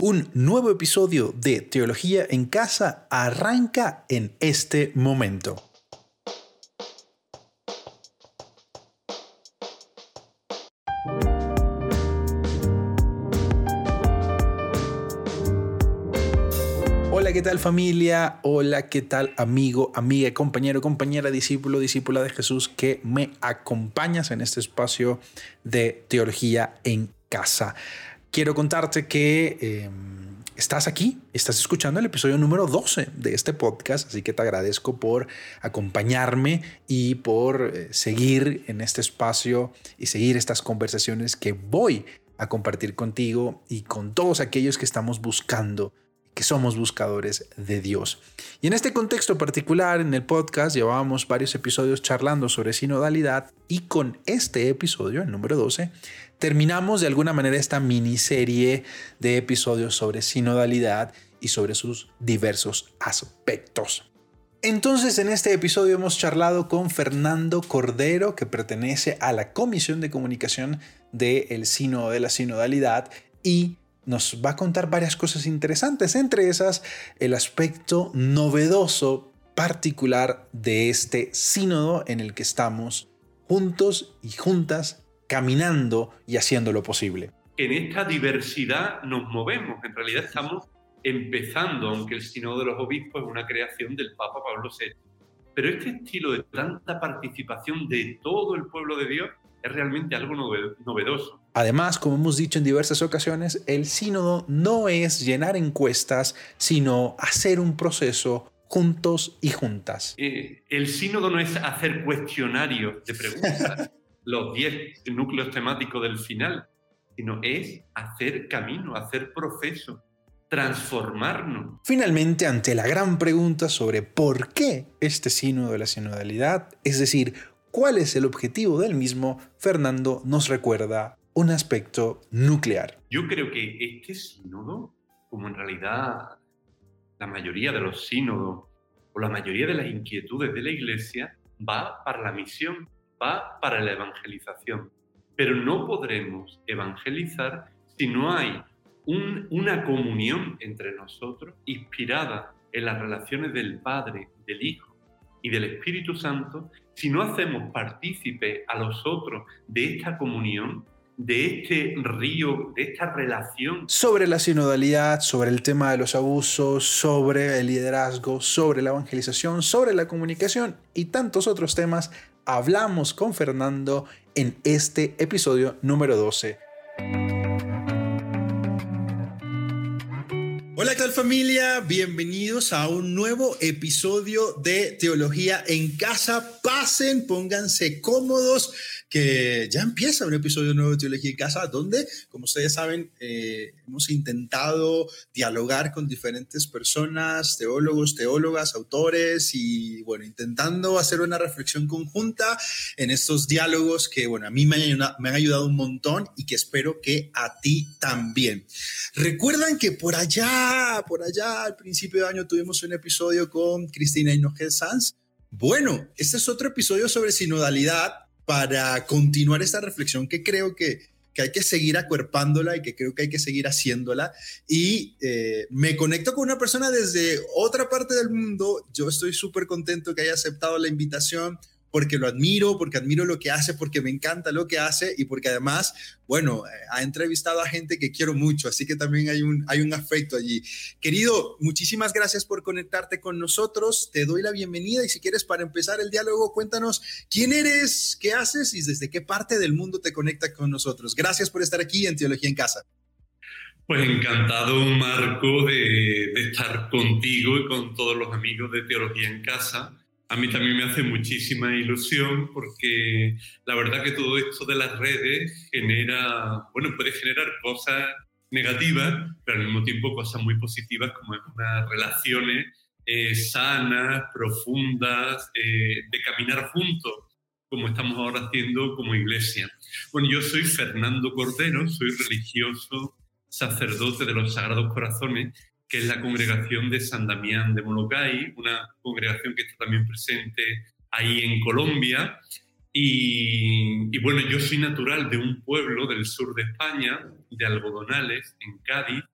Un nuevo episodio de Teología en Casa arranca en este momento. Hola, ¿qué tal familia? Hola, ¿qué tal amigo, amiga, compañero, compañera, discípulo, discípula de Jesús que me acompañas en este espacio de Teología en Casa? Quiero contarte que em, estás aquí, estás escuchando el episodio número 12 de este podcast, así que te agradezco por acompañarme y por eh, seguir en este espacio y seguir estas conversaciones que voy a compartir contigo y con todos aquellos que estamos buscando que somos buscadores de Dios. Y en este contexto particular, en el podcast, llevábamos varios episodios charlando sobre sinodalidad y con este episodio, el número 12, terminamos de alguna manera esta miniserie de episodios sobre sinodalidad y sobre sus diversos aspectos. Entonces en este episodio hemos charlado con Fernando Cordero, que pertenece a la Comisión de Comunicación del el Sínodo de la Sinodalidad y nos va a contar varias cosas interesantes, entre esas el aspecto novedoso particular de este sínodo en el que estamos juntos y juntas caminando y haciendo lo posible. En esta diversidad nos movemos, en realidad estamos empezando, aunque el sínodo de los obispos es una creación del Papa Pablo VI. Pero este estilo de tanta participación de todo el pueblo de Dios es realmente algo novedoso. Además, como hemos dicho en diversas ocasiones, el sínodo no es llenar encuestas, sino hacer un proceso juntos y juntas. Eh, el sínodo no es hacer cuestionarios de preguntas, los 10 núcleos temáticos del final, sino es hacer camino, hacer proceso, transformarnos. Finalmente, ante la gran pregunta sobre por qué este sínodo de la sinodalidad, es decir, cuál es el objetivo del mismo, Fernando nos recuerda un aspecto nuclear. Yo creo que este sínodo, como en realidad la mayoría de los sínodos o la mayoría de las inquietudes de la Iglesia, va para la misión, va para la evangelización. Pero no podremos evangelizar si no hay una comunión entre nosotros inspirada en las relaciones del Padre, del Hijo y del Espíritu Santo si no hacemos partícipe a los otros de esta comunión, de este río, de esta relación. Sobre la sinodalidad, sobre el tema de los abusos, sobre el liderazgo, sobre la evangelización, sobre la comunicación y tantos otros temas, hablamos con Fernando en este episodio número 12 Hola, ¿qué tal familia? Bienvenidos a un nuevo episodio de Teología en Casa. Pasen, pónganse cómodos que ya empieza un episodio nuevo de Teología en Casa, donde, como ustedes saben, eh, hemos intentado dialogar con diferentes personas, teólogos, teólogas, autores, y bueno, intentando hacer una reflexión conjunta en estos diálogos que, bueno, a mí me han, me han ayudado un montón y que espero que a ti también. Recuerdan que por allá, por allá, al principio de año tuvimos un episodio con Cristina Hinojez Sanz. Bueno, este es otro episodio sobre sinodalidad para continuar esta reflexión que creo que, hay que seguir acuerpándola y que creo que hay que seguir haciéndola. Y eh, me conecto con una persona desde otra parte del mundo. Yo estoy súper contento que haya aceptado la invitación porque lo admiro, porque admiro lo que hace, porque me encanta lo que hace y porque además, bueno, eh, ha entrevistado a gente que quiero mucho, así que también hay un, hay un afecto allí. Querido, muchísimas gracias por conectarte con nosotros, te doy la bienvenida y si quieres para empezar el diálogo, cuéntanos quién eres, qué haces y desde qué parte del mundo te conectas con nosotros. Gracias por estar aquí en Teología en Casa. Pues encantado, Marco, de, de estar contigo y con todos los amigos de Teología en Casa a mí también me hace muchísima ilusión porque la verdad que todo esto de las redes genera, bueno, puede generar cosas negativas, pero al mismo tiempo cosas muy positivas como unas relaciones eh, sanas, profundas, eh, de caminar juntos, como estamos ahora haciendo como iglesia. Bueno, yo soy Fernando Cordero, soy religioso, sacerdote de los Sagrados Corazones que es la congregación de San Damián de Molocay, una congregación que está también presente ahí en Colombia. Y, y, bueno, yo soy natural de un pueblo del sur de España, de Algodonales, en Cádiz,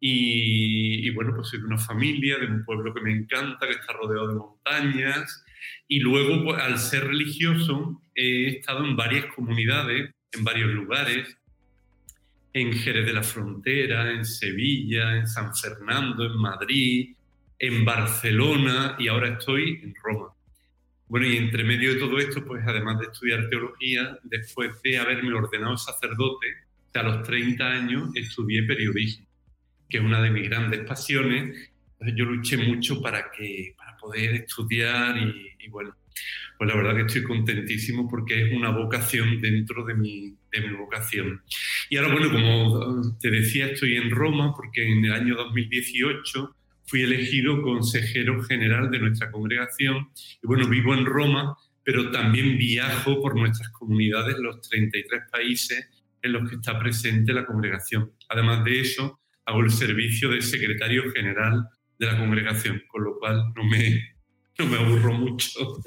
Y, bueno, pues soy de una familia, de un pueblo que me encanta, que está rodeado de montañas. Y luego, pues, al ser religioso, he estado en varias comunidades, en varios lugares, en Jerez de la Frontera, en Sevilla, en San Fernando, en Madrid, en Barcelona y ahora estoy en Roma. Bueno, y entre medio de todo esto, pues además de estudiar teología, después de haberme ordenado sacerdote, a los 30 años estudié periodismo, que es una de mis grandes pasiones. Entonces yo luché mucho para, que, para poder estudiar y, bueno, pues la verdad que estoy contentísimo porque es una vocación dentro de mi, de mi vocación. Y ahora, bueno, como te decía, estoy en Roma porque en el año 2018 fui elegido consejero general de nuestra congregación y bueno, vivo en Roma, pero también viajo por nuestras comunidades, los 33 países en los que está presente la congregación. Además de eso, hago el servicio de secretario general de la congregación, con lo cual no me, me aburro mucho.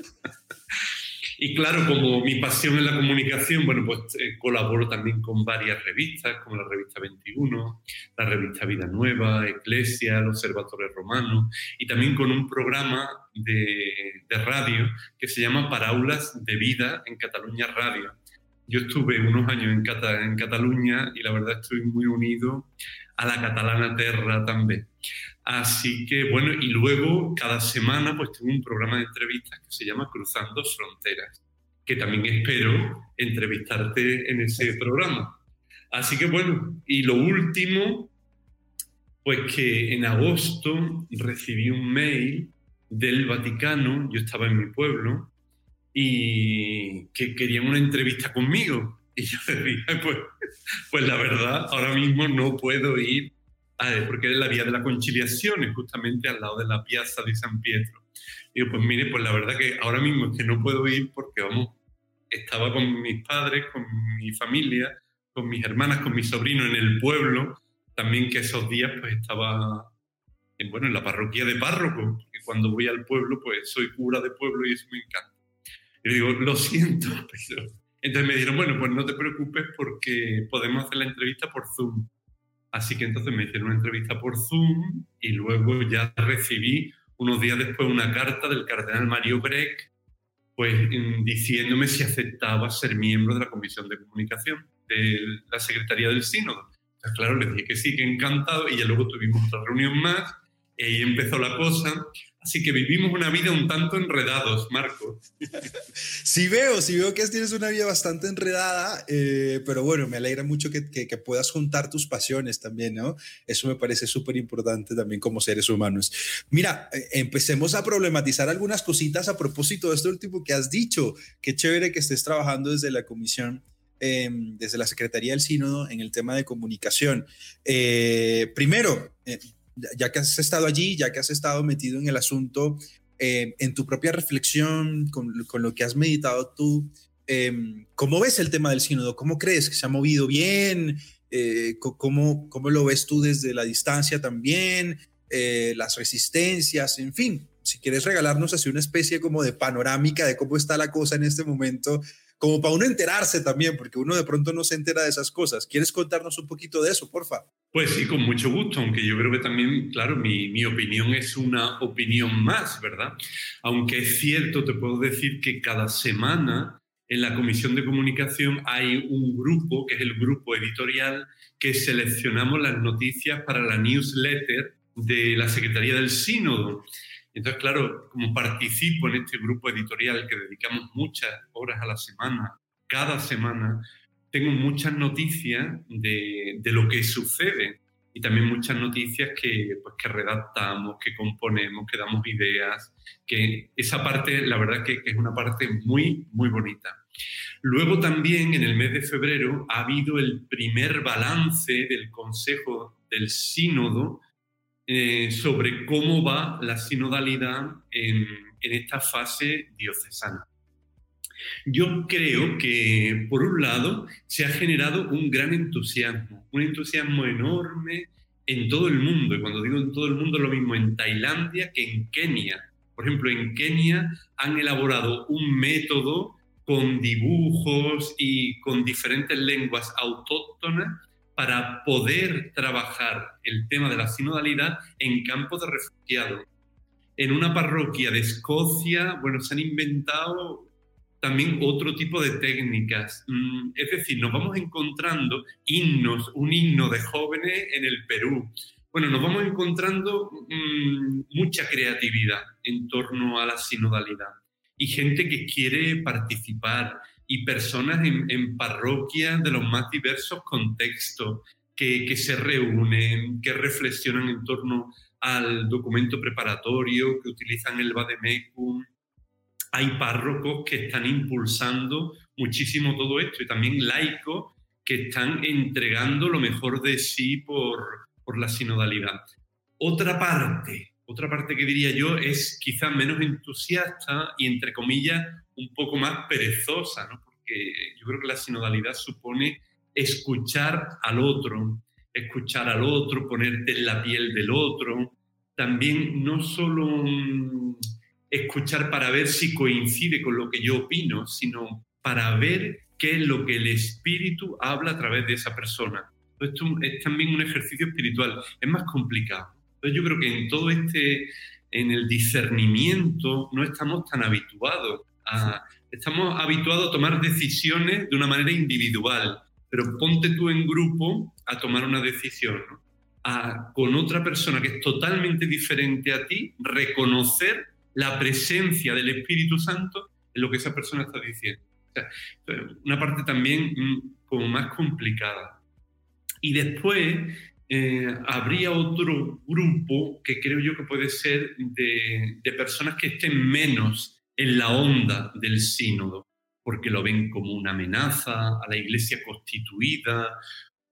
Y claro, como mi pasión es la comunicación, bueno, pues eh, colaboro también con varias revistas, como la revista 21, la revista Vida Nueva, Eclesia, el Observatorio Romano, y también con un programa de, de radio que se llama Paraulas de Vida en Cataluña Radio. Yo estuve unos años en, en Cataluña y la verdad estoy muy unido a la catalana terra también. Así que bueno, y luego cada semana pues tengo un programa de entrevistas que se llama Cruzando Fronteras, que también espero entrevistarte en ese programa. Así que bueno, y lo último, pues que en agosto recibí un mail del Vaticano, yo estaba en mi pueblo, y que querían una entrevista conmigo. Y yo le dije, pues, pues la verdad, ahora mismo no puedo ir porque es la vía de la conciliación, es justamente al lado de la piazza de San Pietro. Y yo, pues mire, pues la verdad que ahora mismo es que no puedo ir porque, vamos, estaba con mis padres, con mi familia, con mis hermanas, con mis sobrinos en el pueblo, también que esos días pues estaba en, bueno, en la parroquia de párroco, porque cuando voy al pueblo pues soy cura de pueblo y eso me encanta. Y digo, lo siento, pero... Entonces me dijeron, bueno, pues no te preocupes porque podemos hacer la entrevista por Zoom. Así que entonces me hicieron una entrevista por Zoom y luego ya recibí unos días después una carta del cardenal Mario Breck, pues diciéndome si aceptaba ser miembro de la Comisión de Comunicación de la Secretaría del Sínodo. Entonces, claro, le dije que sí, que encantado, y ya luego tuvimos otra reunión más, y ahí empezó la cosa. Así que vivimos una vida un tanto enredados, Marco. Sí veo, sí veo que tienes una vida bastante enredada, eh, pero bueno, me alegra mucho que, que, puedas juntar tus pasiones también, ¿no? Eso me parece súper importante también como seres humanos. Mira, eh, empecemos a problematizar algunas cositas a propósito de esto último que has dicho. Qué chévere que estés trabajando desde la comisión. Em, desde la Secretaría del Sínodo en el tema de comunicación. Eh, primero, ya que has estado allí, ya que has estado metido en el asunto, eh, en tu propia reflexión, con, lo que has meditado tú, em, ¿cómo ves el tema del sínodo? ¿Cómo crees que se ha movido bien? Eh, ¿cómo, ¿Cómo lo ves tú desde la distancia también? Eh, las resistencias, en fin, si quieres regalarnos así una especie como de panorámica de cómo está la cosa en este momento, como para uno enterarse también, porque uno de pronto no se entera de esas cosas. ¿Quieres contarnos un poquito de eso, porfa? Pues sí, con mucho gusto, aunque yo creo que también, claro, mi, mi opinión es una opinión más, ¿verdad? Aunque es cierto, te puedo decir que cada semana en la Comisión de Comunicación hay un grupo, que es el grupo editorial, que seleccionamos las noticias para la newsletter de la Secretaría del Sínodo. Entonces, claro, como participo en este grupo editorial que dedicamos muchas horas a la semana, cada semana, tengo muchas noticias de, lo que sucede y también muchas noticias que, pues, que redactamos, que componemos, que damos ideas, que esa parte, la verdad que, que es una parte muy, muy bonita. Luego también en el mes de febrero ha habido el primer balance del Consejo del Sínodo eh, sobre cómo va la sinodalidad en, esta fase diocesana. Yo creo que, por un lado, se ha generado un gran entusiasmo, un entusiasmo enorme en todo el mundo. Y cuando digo en todo el mundo, lo mismo en Tailandia que en Kenia. Por ejemplo, en Kenia han elaborado un método con dibujos y con diferentes lenguas autóctonas para poder trabajar el tema de la sinodalidad en campos de refugiados. En una parroquia de Escocia, bueno, se han inventado también otro tipo de técnicas. Mm, es decir, nos vamos encontrando himnos, un himno de jóvenes en el Perú. Bueno, nos vamos encontrando mm, mucha creatividad en torno a la sinodalidad y gente que quiere participar y personas en, parroquias de los más diversos contextos que, que se reúnen, que reflexionan en torno al documento preparatorio, que utilizan el Vademecum, hay párrocos que están impulsando muchísimo todo esto y también laicos que están entregando lo mejor de sí por, por la sinodalidad. Otra parte, otra parte que diría yo es quizás menos entusiasta y entre comillas un poco más perezosa, ¿no? porque yo creo que la sinodalidad supone escuchar al otro, escuchar al otro, ponerte en la piel del otro, también no solo escuchar para ver si coincide con lo que yo opino, sino para ver qué es lo que el espíritu habla a través de esa persona. Esto es también un ejercicio espiritual, es más complicado. Entonces yo creo que en todo este, en el discernimiento, no estamos tan habituados a, estamos habituados a tomar decisiones de una manera individual, pero ponte tú en grupo a tomar una decisión, a, con otra persona que es totalmente diferente a ti, reconocer la presencia del Espíritu Santo en lo que esa persona está diciendo. una parte también mm, como más complicada. Y después eh, habría otro grupo que creo yo que puede ser de, de personas que estén menos en la onda del sínodo, porque lo ven como una amenaza a la iglesia constituida,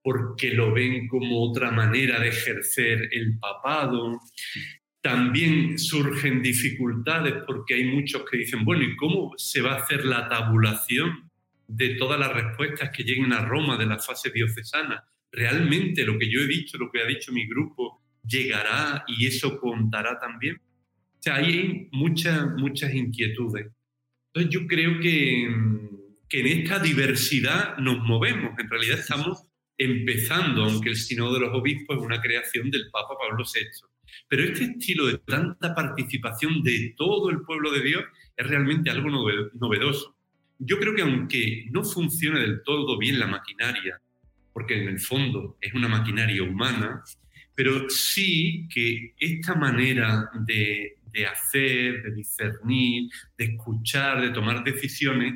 porque lo ven como otra manera de ejercer el papado. También surgen dificultades porque hay muchos que dicen, bueno, ¿y cómo se va a hacer la tabulación de todas las respuestas que lleguen a Roma de la fase diocesana? ¿Realmente lo que yo he dicho, lo que ha dicho mi grupo, llegará y eso contará también? O sea, hay muchas, muchas inquietudes. Entonces yo creo que, que en esta diversidad nos movemos. En realidad estamos empezando, aunque el Sínodo de los Obispos es una creación del Papa Pablo VI. Pero este estilo de tanta participación de todo el pueblo de Dios es realmente algo novedoso. Yo creo que aunque no funcione del todo bien la maquinaria, porque en el fondo es una maquinaria humana, pero sí que esta manera de, hacer, de discernir, de escuchar, de tomar decisiones,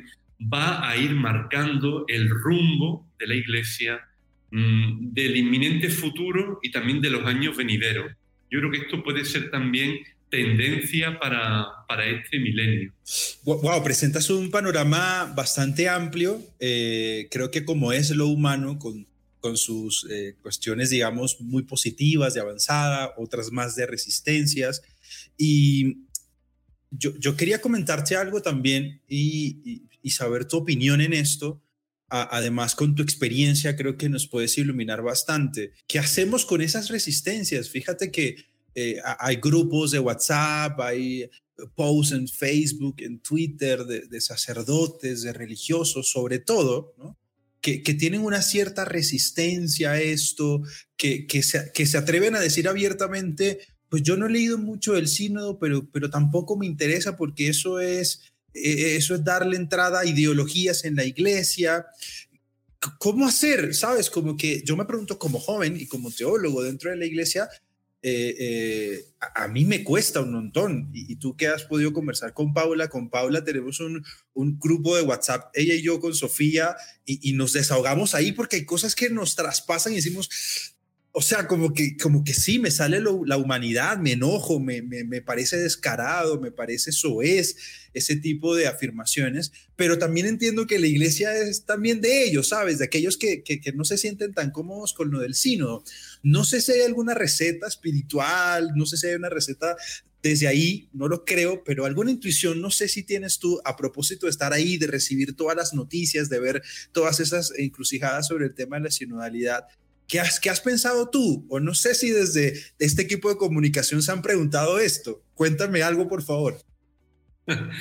va a ir marcando el rumbo de la Iglesia mm, del inminente futuro y también de los años venideros. Yo creo que esto puede ser también tendencia para, para este milenio. Wow, presentas un panorama bastante amplio. Eh, creo que como es lo humano, con, con sus eh, cuestiones, digamos, muy positivas, de avanzada, otras más de resistencias. Y yo, yo quería comentarte algo también y, y, saber tu opinión en esto. además, con tu experiencia, creo que nos puedes iluminar bastante. ¿Qué hacemos con esas resistencias? Fíjate que eh, hay grupos de WhatsApp, hay posts en Facebook, en Twitter de, sacerdotes, de religiosos, sobre todo, que, tienen una cierta resistencia a esto, que, que, se, que se atreven a decir abiertamente, pues yo no he leído mucho del sínodo, pero, pero tampoco me interesa porque eso es, eh, eso es darle entrada a ideologías en la iglesia. ¿Cómo hacer? ¿Sabes? Como que yo me pregunto como joven y como teólogo dentro de la iglesia, eh, eh, a, mí me cuesta un montón. Y, tú que has podido conversar con Paula, con Paula tenemos un, un grupo de WhatsApp, ella y yo con Sofía, y, y, nos desahogamos ahí porque hay cosas que nos traspasan y decimos, o sea, como que, como que sí, me sale la humanidad, me enojo, me, me, parece descarado, me parece soez ese tipo de afirmaciones, pero también entiendo que la iglesia es también de ellos, ¿sabes? De aquellos que, que, que no se sienten tan cómodos con lo del sínodo. No sé si hay alguna receta espiritual, no sé si hay una receta desde ahí, no lo creo, pero alguna intuición, no sé si tienes tú a propósito de estar ahí, de recibir todas las noticias, de ver todas esas encrucijadas sobre el tema de la sinodalidad, ¿Qué has, ¿Qué has pensado tú? O no sé si desde este equipo de comunicación se han preguntado esto. Cuéntame algo, por favor.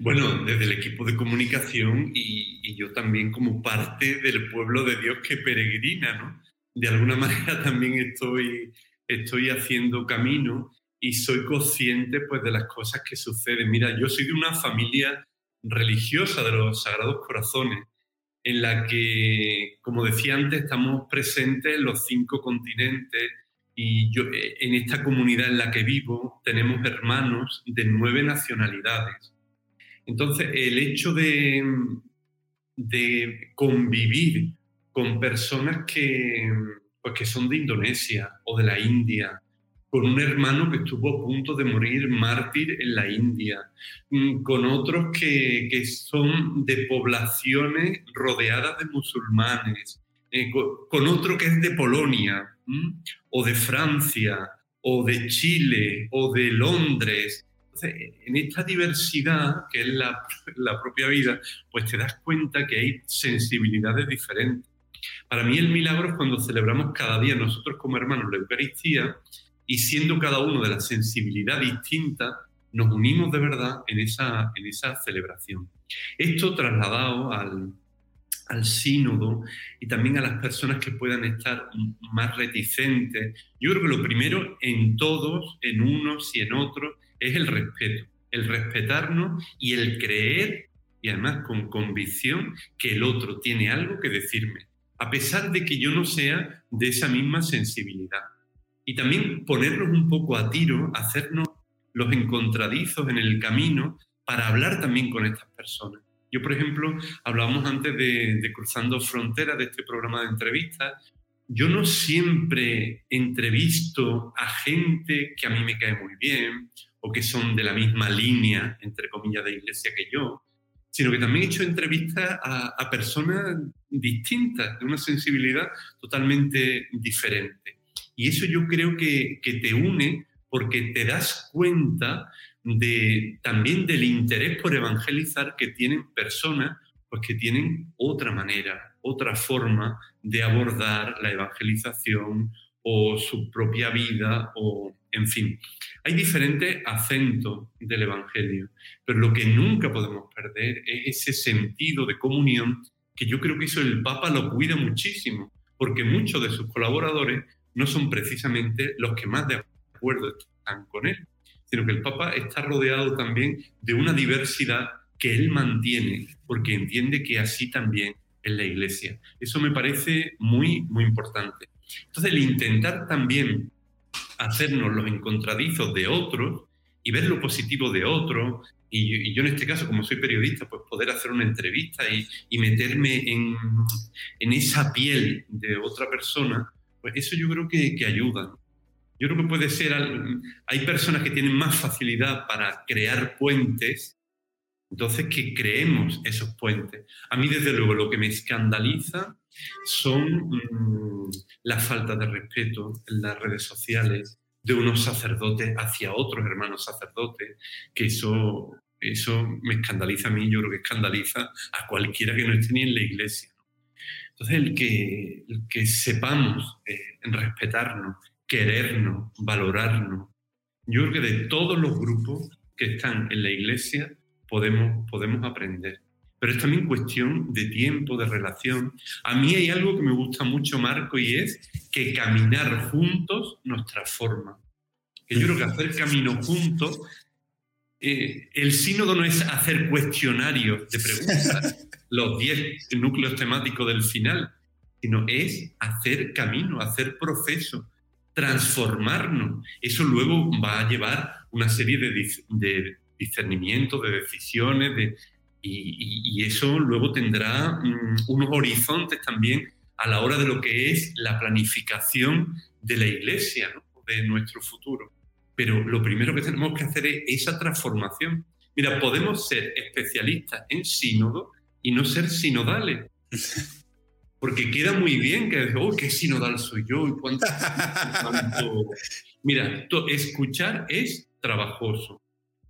Bueno, desde el equipo de comunicación y, yo también como parte del pueblo de Dios que peregrina, ¿no? de alguna manera también estoy, estoy haciendo camino y soy consciente pues de las cosas que suceden. Mira, yo soy de una familia religiosa de los Sagrados Corazones, en la que, como decía antes, estamos presentes en los cinco continentes y yo, eh, en esta comunidad en la que vivo tenemos hermanos de nueve nacionalidades. Entonces, el hecho de, de convivir con personas que, pues, que son de Indonesia o de la India, con un hermano que estuvo a punto de morir mártir en la India, mm, con otros que, que son de poblaciones rodeadas de musulmanes, eh, con, otro que es de Polonia, o de Francia, o de Chile, o de Londres. en esta diversidad, que es la, la propia vida, pues te das cuenta que hay sensibilidades diferentes. Para mí el milagro es cuando celebramos cada día nosotros como hermanos la Eucaristía y siendo cada uno de la sensibilidad distinta, nos unimos de verdad en esa, en esa celebración. Esto trasladado al, al sínodo y también a las personas que puedan estar más reticentes. Yo creo que lo primero en todos, en unos y en otros, es el respeto, el respetarnos y el creer, y además con convicción, que el otro tiene algo que decirme, a pesar de que yo no sea de esa misma sensibilidad y también ponernos un poco a tiro, hacernos los encontradizos en el camino para hablar también con estas personas. Yo, por ejemplo, hablábamos antes de, Cruzando Fronteras, de este programa de entrevistas. Yo no siempre entrevisto a gente que a mí me cae muy bien o que son de la misma línea, entre comillas, de iglesia que yo, sino que también he hecho entrevistas a personas distintas, de una sensibilidad totalmente diferente. Y eso yo creo que, te une porque te das cuenta de, también del interés por evangelizar que tienen personas pues que tienen otra manera, otra forma de abordar la evangelización o su propia vida o en fin. Hay diferentes acentos del Evangelio, pero lo que nunca podemos perder es ese sentido de comunión que yo creo que eso el Papa lo cuida muchísimo, porque muchos de sus colaboradores no son precisamente los que más de acuerdo están con él, sino que el Papa está rodeado también de una diversidad que él mantiene, porque entiende que así también es la Iglesia. Eso me parece muy, muy importante. Entonces, el intentar también hacernos los encontradizos de otros y ver lo positivo de otros, y, yo en este caso, como soy periodista, pues poder hacer una entrevista y, meterme en, esa piel de otra persona, pues eso yo creo que, que ayuda. Yo creo que puede ser, hay personas que tienen más facilidad para crear puentes, entonces que creemos esos puentes. A mí, desde luego, lo que me escandaliza son mm, la falta de respeto en las redes sociales de unos sacerdotes hacia otros hermanos sacerdotes, que eso, eso me escandaliza a mí, yo creo que escandaliza a cualquiera que no esté ni en la iglesia. Entonces, el que, que sepamos eh, respetarnos, querernos, valorarnos, yo creo que de todos los grupos que están en la iglesia podemos, podemos aprender. Pero es también cuestión de tiempo, de relación. A mí hay algo que me gusta mucho, Marco, y es que caminar juntos nos transforma. Que yo creo que hacer camino juntos eh, el sínodo no es hacer cuestionarios de preguntas, los 10 núcleos temáticos del final, sino es hacer camino, hacer proceso, transformarnos. Eso luego va a llevar una serie de, de discernimientos, de decisiones, y, eso luego tendrá mm, unos horizontes también a la hora de lo que es la planificación de la iglesia, de nuestro futuro. Pero lo primero que tenemos que hacer es esa transformación. Mira, podemos ser especialistas en sínodo y no ser sinodales. Porque queda muy bien que, oh, qué sinodal soy yo y cuánto... Mira, escuchar es trabajoso.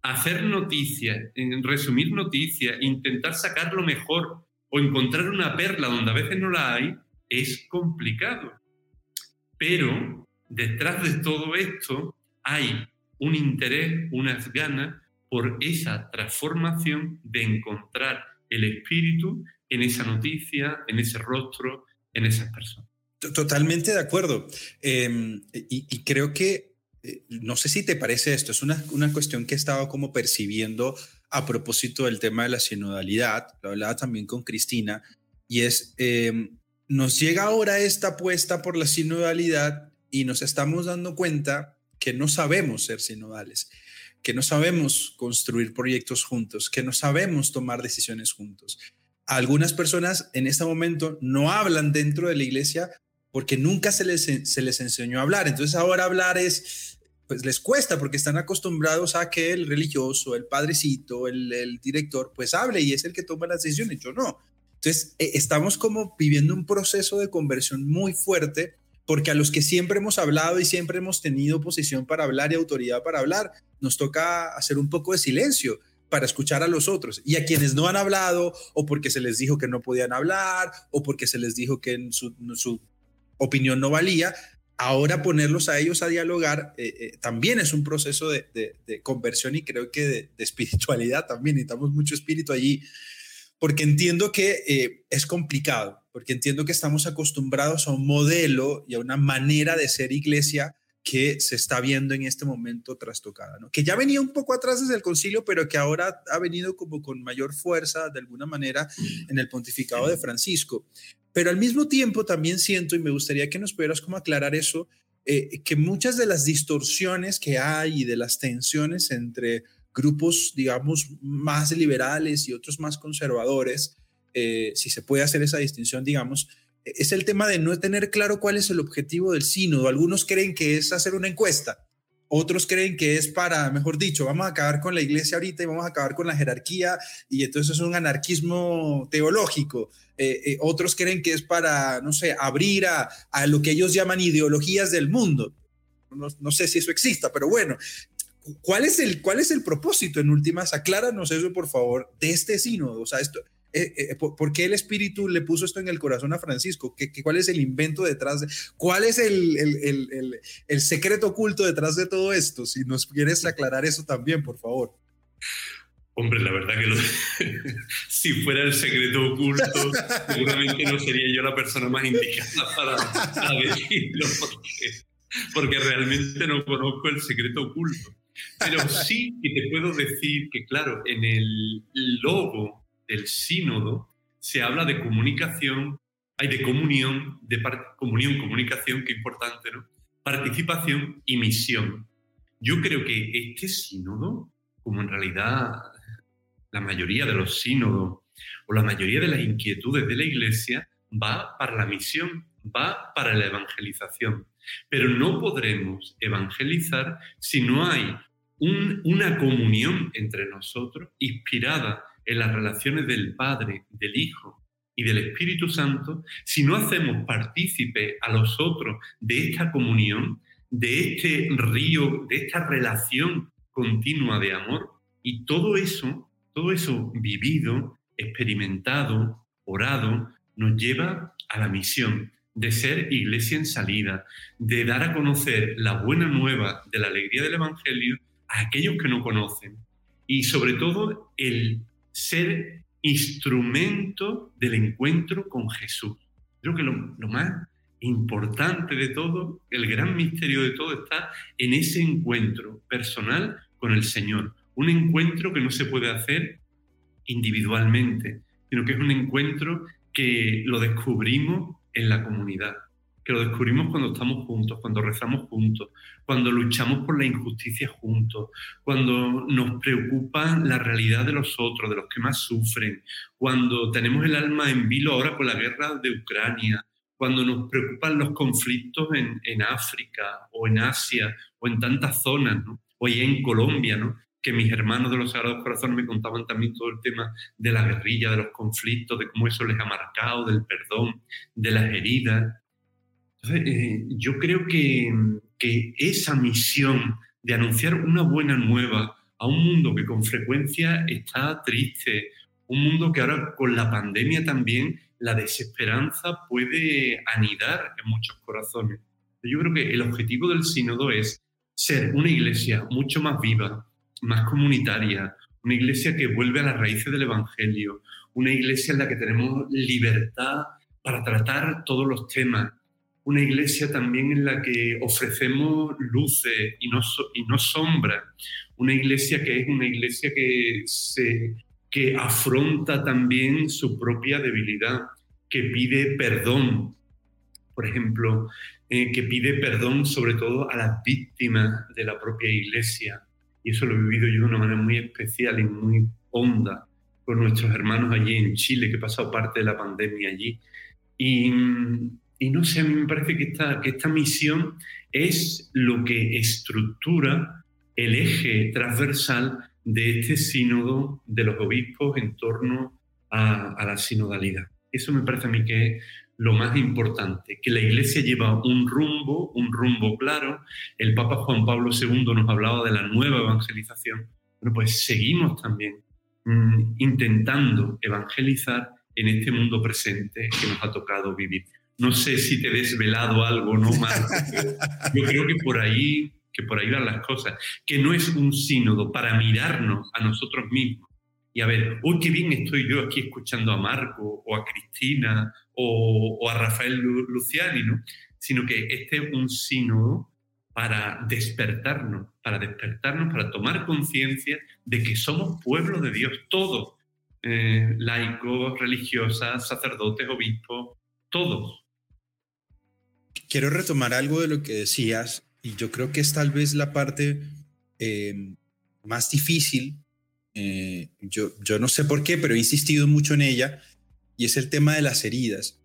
Hacer noticias, resumir noticias, intentar sacar lo mejor o encontrar una perla donde a veces no la hay, es complicado. Pero detrás de todo esto hay un interés, unas ganas por esa transformación de encontrar el espíritu en esa noticia, en ese rostro, en esas personas. Totalmente de acuerdo. Em, y, creo que, eh, no sé si te parece esto, es una, una cuestión que he estado como percibiendo a propósito del tema de la sinodalidad, lo hablaba también con Cristina, y es, em, nos llega ahora esta apuesta por la sinodalidad y nos estamos dando cuenta que no sabemos ser sinodales, que no sabemos construir proyectos juntos, que no sabemos tomar decisiones juntos. Algunas personas en este momento no hablan dentro de la iglesia porque nunca se les, se les enseñó a hablar. Entonces ahora hablar es, pues les cuesta porque están acostumbrados a que el religioso, el padrecito, el, el director, pues hable y es el que toma las decisiones. Yo no. Entonces eh, estamos como viviendo un proceso de conversión muy fuerte porque a los que siempre hemos hablado y siempre hemos tenido posición para hablar y autoridad para hablar, nos toca hacer un poco de silencio para escuchar a los otros. Y a quienes no han hablado, o porque se les dijo que no podían hablar, o porque se les dijo que su, opinión no valía, ahora ponerlos a ellos a dialogar eh, eh, también es un proceso de, conversión y creo que de, espiritualidad también. Necesitamos mucho espíritu allí, porque entiendo que eh, es complicado, porque entiendo que estamos acostumbrados a un modelo y a una manera de ser iglesia que se está viendo en este momento trastocada, ¿no? que ya venía un poco atrás desde el concilio, pero que ahora ha venido como con mayor fuerza de alguna manera en el pontificado de Francisco. Pero al mismo tiempo también siento, y me gustaría que nos pudieras como aclarar eso, eh, que muchas de las distorsiones que hay y de las tensiones entre grupos, digamos, más liberales y otros más conservadores, eh, si se puede hacer esa distinción, digamos, es el tema de no tener claro cuál es el objetivo del sínodo. Algunos creen que es hacer una encuesta otros creen que es para, mejor dicho, vamos a acabar con la iglesia ahorita y vamos a acabar con la jerarquía y entonces es un anarquismo teológico. Eh, eh, otros creen que es para, no sé, abrir a, lo que ellos llaman ideologías del mundo. No, sé si eso exista, pero bueno, ¿cuál es, el, ¿cuál es el propósito en últimas? Acláranos eso, por favor, de este sínodo. O sea, esto, eh, eh, ¿por, qué el Espíritu le puso esto en el corazón a Francisco? ¿Qué, cuál es el invento detrás de, cuál es el, el, el, secreto oculto detrás de todo esto? Si nos quieres aclarar eso también, por favor. Hombre, la verdad que si fuera el secreto oculto, seguramente no sería yo la persona más indicada para, decirlo, porque, porque realmente no conozco el secreto oculto. Pero sí que te puedo decir que, claro, en el logo del sínodo se habla de comunicación, hay de comunión, de comunión, comunicación, qué importante, ¿no? Participación y misión. Yo creo que este sínodo, como en realidad la mayoría de los sínodos o la mayoría de las inquietudes de la Iglesia, va para la misión, va para la evangelización. Pero no podremos evangelizar si no hay una comunión entre nosotros inspirada en las relaciones del Padre, del Hijo y del Espíritu Santo, si no hacemos partícipe a los otros de esta comunión, de este río, de esta relación continua de amor, y todo eso, todo eso vivido, experimentado, orado, nos lleva a la misión de ser iglesia en salida, de dar a conocer la buena nueva de la alegría del Evangelio a aquellos que no conocen y sobre todo el ser instrumento del encuentro con Jesús. Creo que lo, más importante de todo, el gran misterio de todo está en ese encuentro personal con el Señor. Un encuentro que no se puede hacer individualmente, sino que es un encuentro que lo descubrimos en la comunidad que lo descubrimos cuando estamos juntos, cuando rezamos juntos, cuando luchamos por la injusticia juntos, cuando nos preocupa la realidad de los otros, de los que más sufren, cuando tenemos el alma en vilo ahora con la guerra de Ucrania, cuando nos preocupan los conflictos en, en África o en Asia o en tantas zonas, ¿no? o en Colombia, ¿no? que mis hermanos de los Sagrados Corazones me contaban también todo el tema de la guerrilla, de los conflictos, de cómo eso les ha marcado, del perdón, de las heridas. Eh, yo creo que, que esa misión de anunciar una buena nueva a un mundo que con frecuencia está triste, un mundo que ahora con la pandemia también la desesperanza puede anidar en muchos corazones. Yo creo que el objetivo del sínodo es ser una iglesia mucho más viva, más comunitaria, una iglesia que vuelve a las raíces del Evangelio, una iglesia en la que tenemos libertad para tratar todos los temas, una iglesia también en la que ofrecemos luces y no, y no sombras, una iglesia que es una iglesia que, se, que afronta también su propia debilidad, que pide perdón, por ejemplo, eh, que pide perdón sobre todo a las víctimas de la propia iglesia. Y eso lo he vivido yo de una manera muy especial y muy honda con nuestros hermanos allí en Chile, que he pasado parte de la pandemia allí. Y, y no sé, a mí me parece que esta, que esta misión es lo que estructura el eje transversal de este sínodo de los obispos en torno a, a la sinodalidad. Eso me parece a mí que es lo más importante, que la Iglesia lleva un rumbo, un rumbo claro. El Papa Juan Pablo II nos hablaba de la nueva evangelización. Bueno, pues seguimos también mm, intentando evangelizar en este mundo presente que nos ha tocado vivir. No sé si te he desvelado algo, ¿no, Marco? Yo creo que por ahí, que por ahí van las cosas. Que no es un sínodo para mirarnos a nosotros mismos y a ver, uy, qué bien estoy yo aquí escuchando a Marco o a Cristina o, a Rafael Luciani, ¿no? Sino que este es un sínodo para despertarnos, para despertarnos, para tomar conciencia de que somos pueblo de Dios, todos, eh, laicos, religiosas, sacerdotes, obispos, todos. Quiero retomar algo de lo que decías, y yo creo que es tal vez la parte eh, más difícil eh, yo, no sé por qué, pero he insistido mucho en ella, y es el tema de las heridas.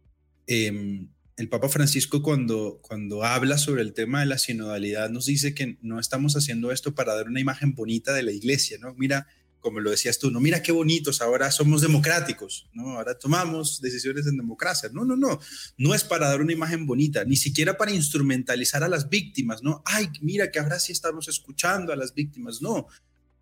Em, el Papa Francisco cuando, cuando habla sobre el tema de la sinodalidad nos dice que no estamos haciendo esto para dar una imagen bonita de la iglesia, ¿no? Mira, como lo decías tú, no, mira qué bonitos, ahora somos democráticos, ¿no? Ahora tomamos decisiones en democracia. No, no, no, no es para dar una imagen bonita, ni siquiera para instrumentalizar a las víctimas, ¿no? Ay, mira que ahora sí estamos escuchando a las víctimas, no,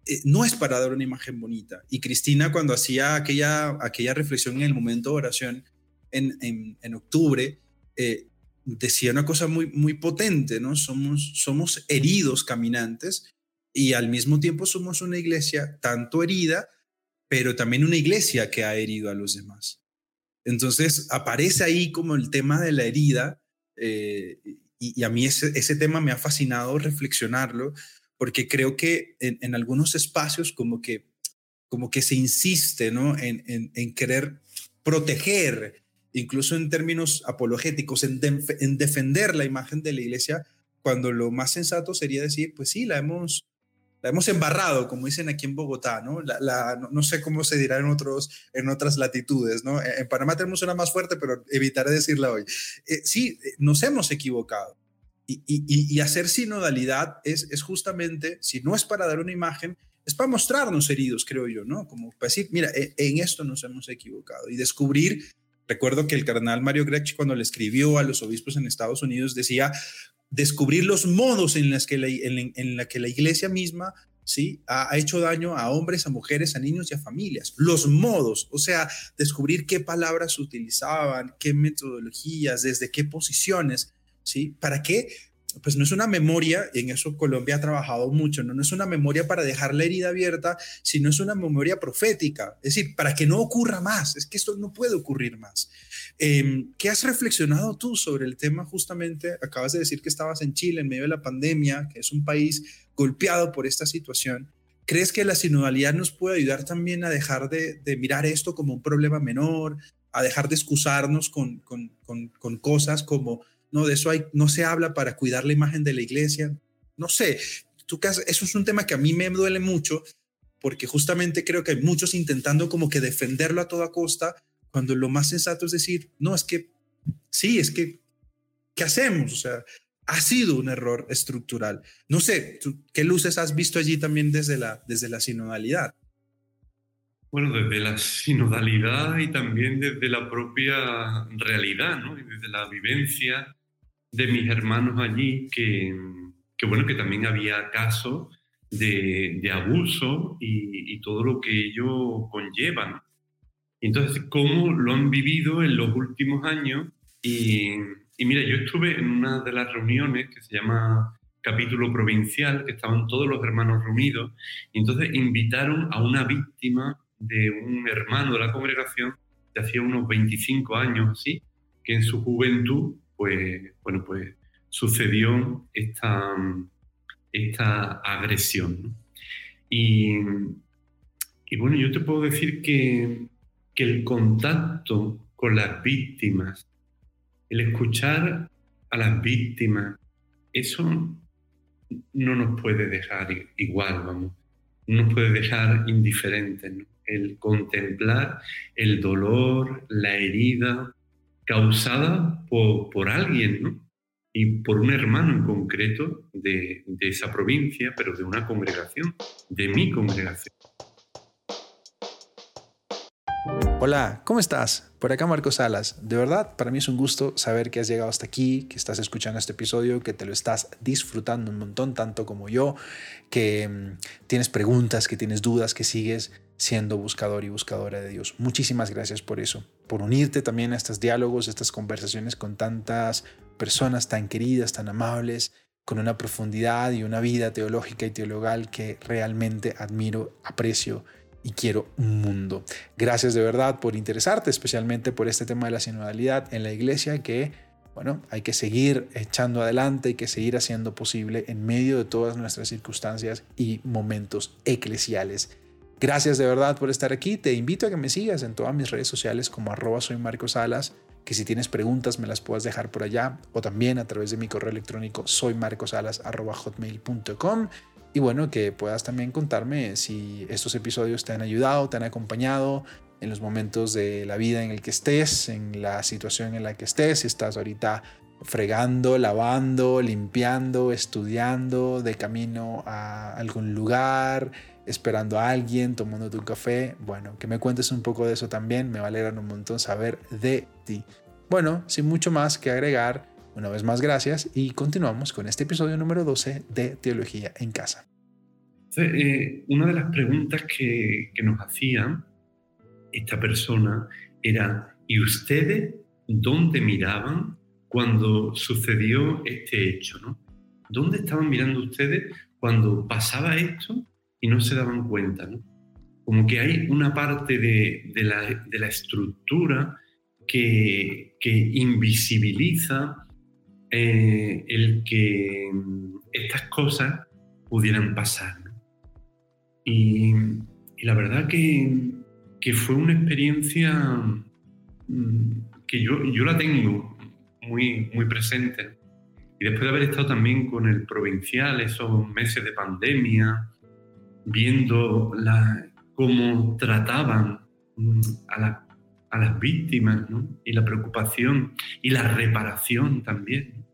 eh, no es para dar una imagen bonita. Y Cristina cuando hacía aquella, aquella reflexión en el momento de oración en, en, octubre, eh, decía una cosa muy, muy potente, ¿no? Somos, somos heridos caminantes y al mismo tiempo somos una iglesia tanto herida, pero también una iglesia que ha herido a los demás. Entonces aparece ahí como el tema de la herida eh, y, a mí ese, ese tema me ha fascinado reflexionarlo porque creo que en, algunos espacios como que, como que se insiste ¿no? en, en, querer proteger, incluso en términos apologéticos, en, en, defender la imagen de la iglesia, cuando lo más sensato sería decir, pues sí, la hemos, la hemos embarrado, como dicen aquí en Bogotá, ¿no? La, no, sé cómo se dirá en, otros, en otras latitudes, ¿no? En Panamá tenemos una más fuerte, pero evitaré decirla hoy. Eh, sí, nos hemos equivocado y, hacer sinodalidad es, es justamente, si no es para dar una imagen, es para mostrarnos heridos, creo yo, ¿no? Como para decir, mira, e, en esto nos hemos equivocado y descubrir, recuerdo que el cardenal Mario Grecci cuando le escribió a los obispos en Estados Unidos decía, descubrir los modos en, las que la, en, la que la iglesia misma ¿sí? Ha, ha, hecho daño a hombres, a mujeres, a niños y a familias. Los modos, o sea, descubrir qué palabras utilizaban, qué metodologías, desde qué posiciones, ¿sí? ¿Para qué? Pues no es una memoria, y en eso Colombia ha trabajado mucho, ¿no? no es una memoria para dejar la herida abierta, sino es una memoria profética, es decir, para que no ocurra más, es que esto no puede ocurrir más. Em, ¿Qué has reflexionado tú sobre el tema justamente? Acabas de decir que estabas en Chile en medio de la pandemia, que es un país golpeado por esta situación. ¿Crees que la sinodalidad nos puede ayudar también a dejar de, mirar esto como un problema menor, a dejar de excusarnos con cosas como no, de eso no se habla para cuidar la imagen de la iglesia. No sé, tú, eso es un tema que a mí me duele mucho porque justamente creo que hay muchos intentando como que defenderlo a toda costa cuando lo más sensato es decir, no, es que sí, es que, ¿qué hacemos? O sea, ha sido un error estructural. No sé, ¿qué luces has visto allí también desde la, desde la sinodalidad? Bueno, desde la sinodalidad y también desde la propia realidad, ¿no? Y desde la vivencia de mis hermanos allí, que, que bueno, que también había casos de, de abuso y, y, todo lo que ello conlleva. Entonces, ¿cómo lo han vivido en los últimos años? Y, y mira, yo estuve en una de las reuniones que se llama capítulo provincial, que estaban todos los hermanos reunidos, y entonces invitaron a una víctima de un hermano de la congregación de hacía unos 25 años así, que en su juventud pues, bueno, pues sucedió esta, esta agresión. Y, bueno, yo te puedo decir que, que el contacto con las víctimas, el escuchar a las víctimas, eso no nos puede dejar igual, vamos, no nos puede dejar indiferentes. El contemplar el dolor, la herida causada por, por alguien, ¿no? y por un hermano en concreto de, de, esa provincia, pero de una congregación, de mi congregación. Hola, ¿cómo estás? Por acá Marcos Salas. De verdad, para mí es un gusto saber que has llegado hasta aquí, que estás escuchando este episodio, que te lo estás disfrutando un montón, tanto como yo, que mm, tienes preguntas, que tienes dudas, que sigues siendo buscador y buscadora de Dios. Muchísimas gracias por eso, por unirte también a estos diálogos, estas conversaciones con tantas personas tan queridas, tan amables, con una profundidad y una vida teológica y teologal que realmente admiro, aprecio y quiero un mundo. Gracias de verdad por interesarte, especialmente por este tema de la sinodalidad en la iglesia que, bueno, hay que seguir echando adelante, hay que seguir haciendo posible en medio de todas nuestras circunstancias y momentos eclesiales. Gracias de verdad por estar aquí. Te invito a que me sigas en todas mis redes sociales como arroba soy Marcos Salas, que si tienes preguntas me las puedas dejar por allá o también a través de mi correo electrónico soy hotmail.com y bueno, que puedas también contarme si estos episodios te han ayudado, te han acompañado en los momentos de la vida en el que estés, en la situación en la que estés, si estás ahorita fregando, lavando, limpiando, estudiando, de camino a algún lugar, esperando a alguien, tomándote un café. Bueno, que me cuentes un poco de eso también, me va un montón saber de ti. Bueno, sin mucho más que agregar, una vez más, gracias y continuamos con este episodio número 12 de Teología en Casa. Eh, una de las preguntas que, que nos hacía esta persona era, ¿y ustedes dónde miraban cuando sucedió este hecho? ¿no? ¿Dónde estaban mirando ustedes cuando pasaba esto y no se daban cuenta? ¿no? Como que hay una parte de, de, la, de la, estructura que, que invisibiliza eh, el que mm, estas cosas pudieran pasar. Y, la verdad que, que, fue una experiencia mm, que yo, yo la tengo muy, muy presente. Y después de haber estado también con el provincial, esos meses de pandemia, viendo cómo trataban mm, a la a las víctimas, ¿no? Y la preocupación y la reparación también.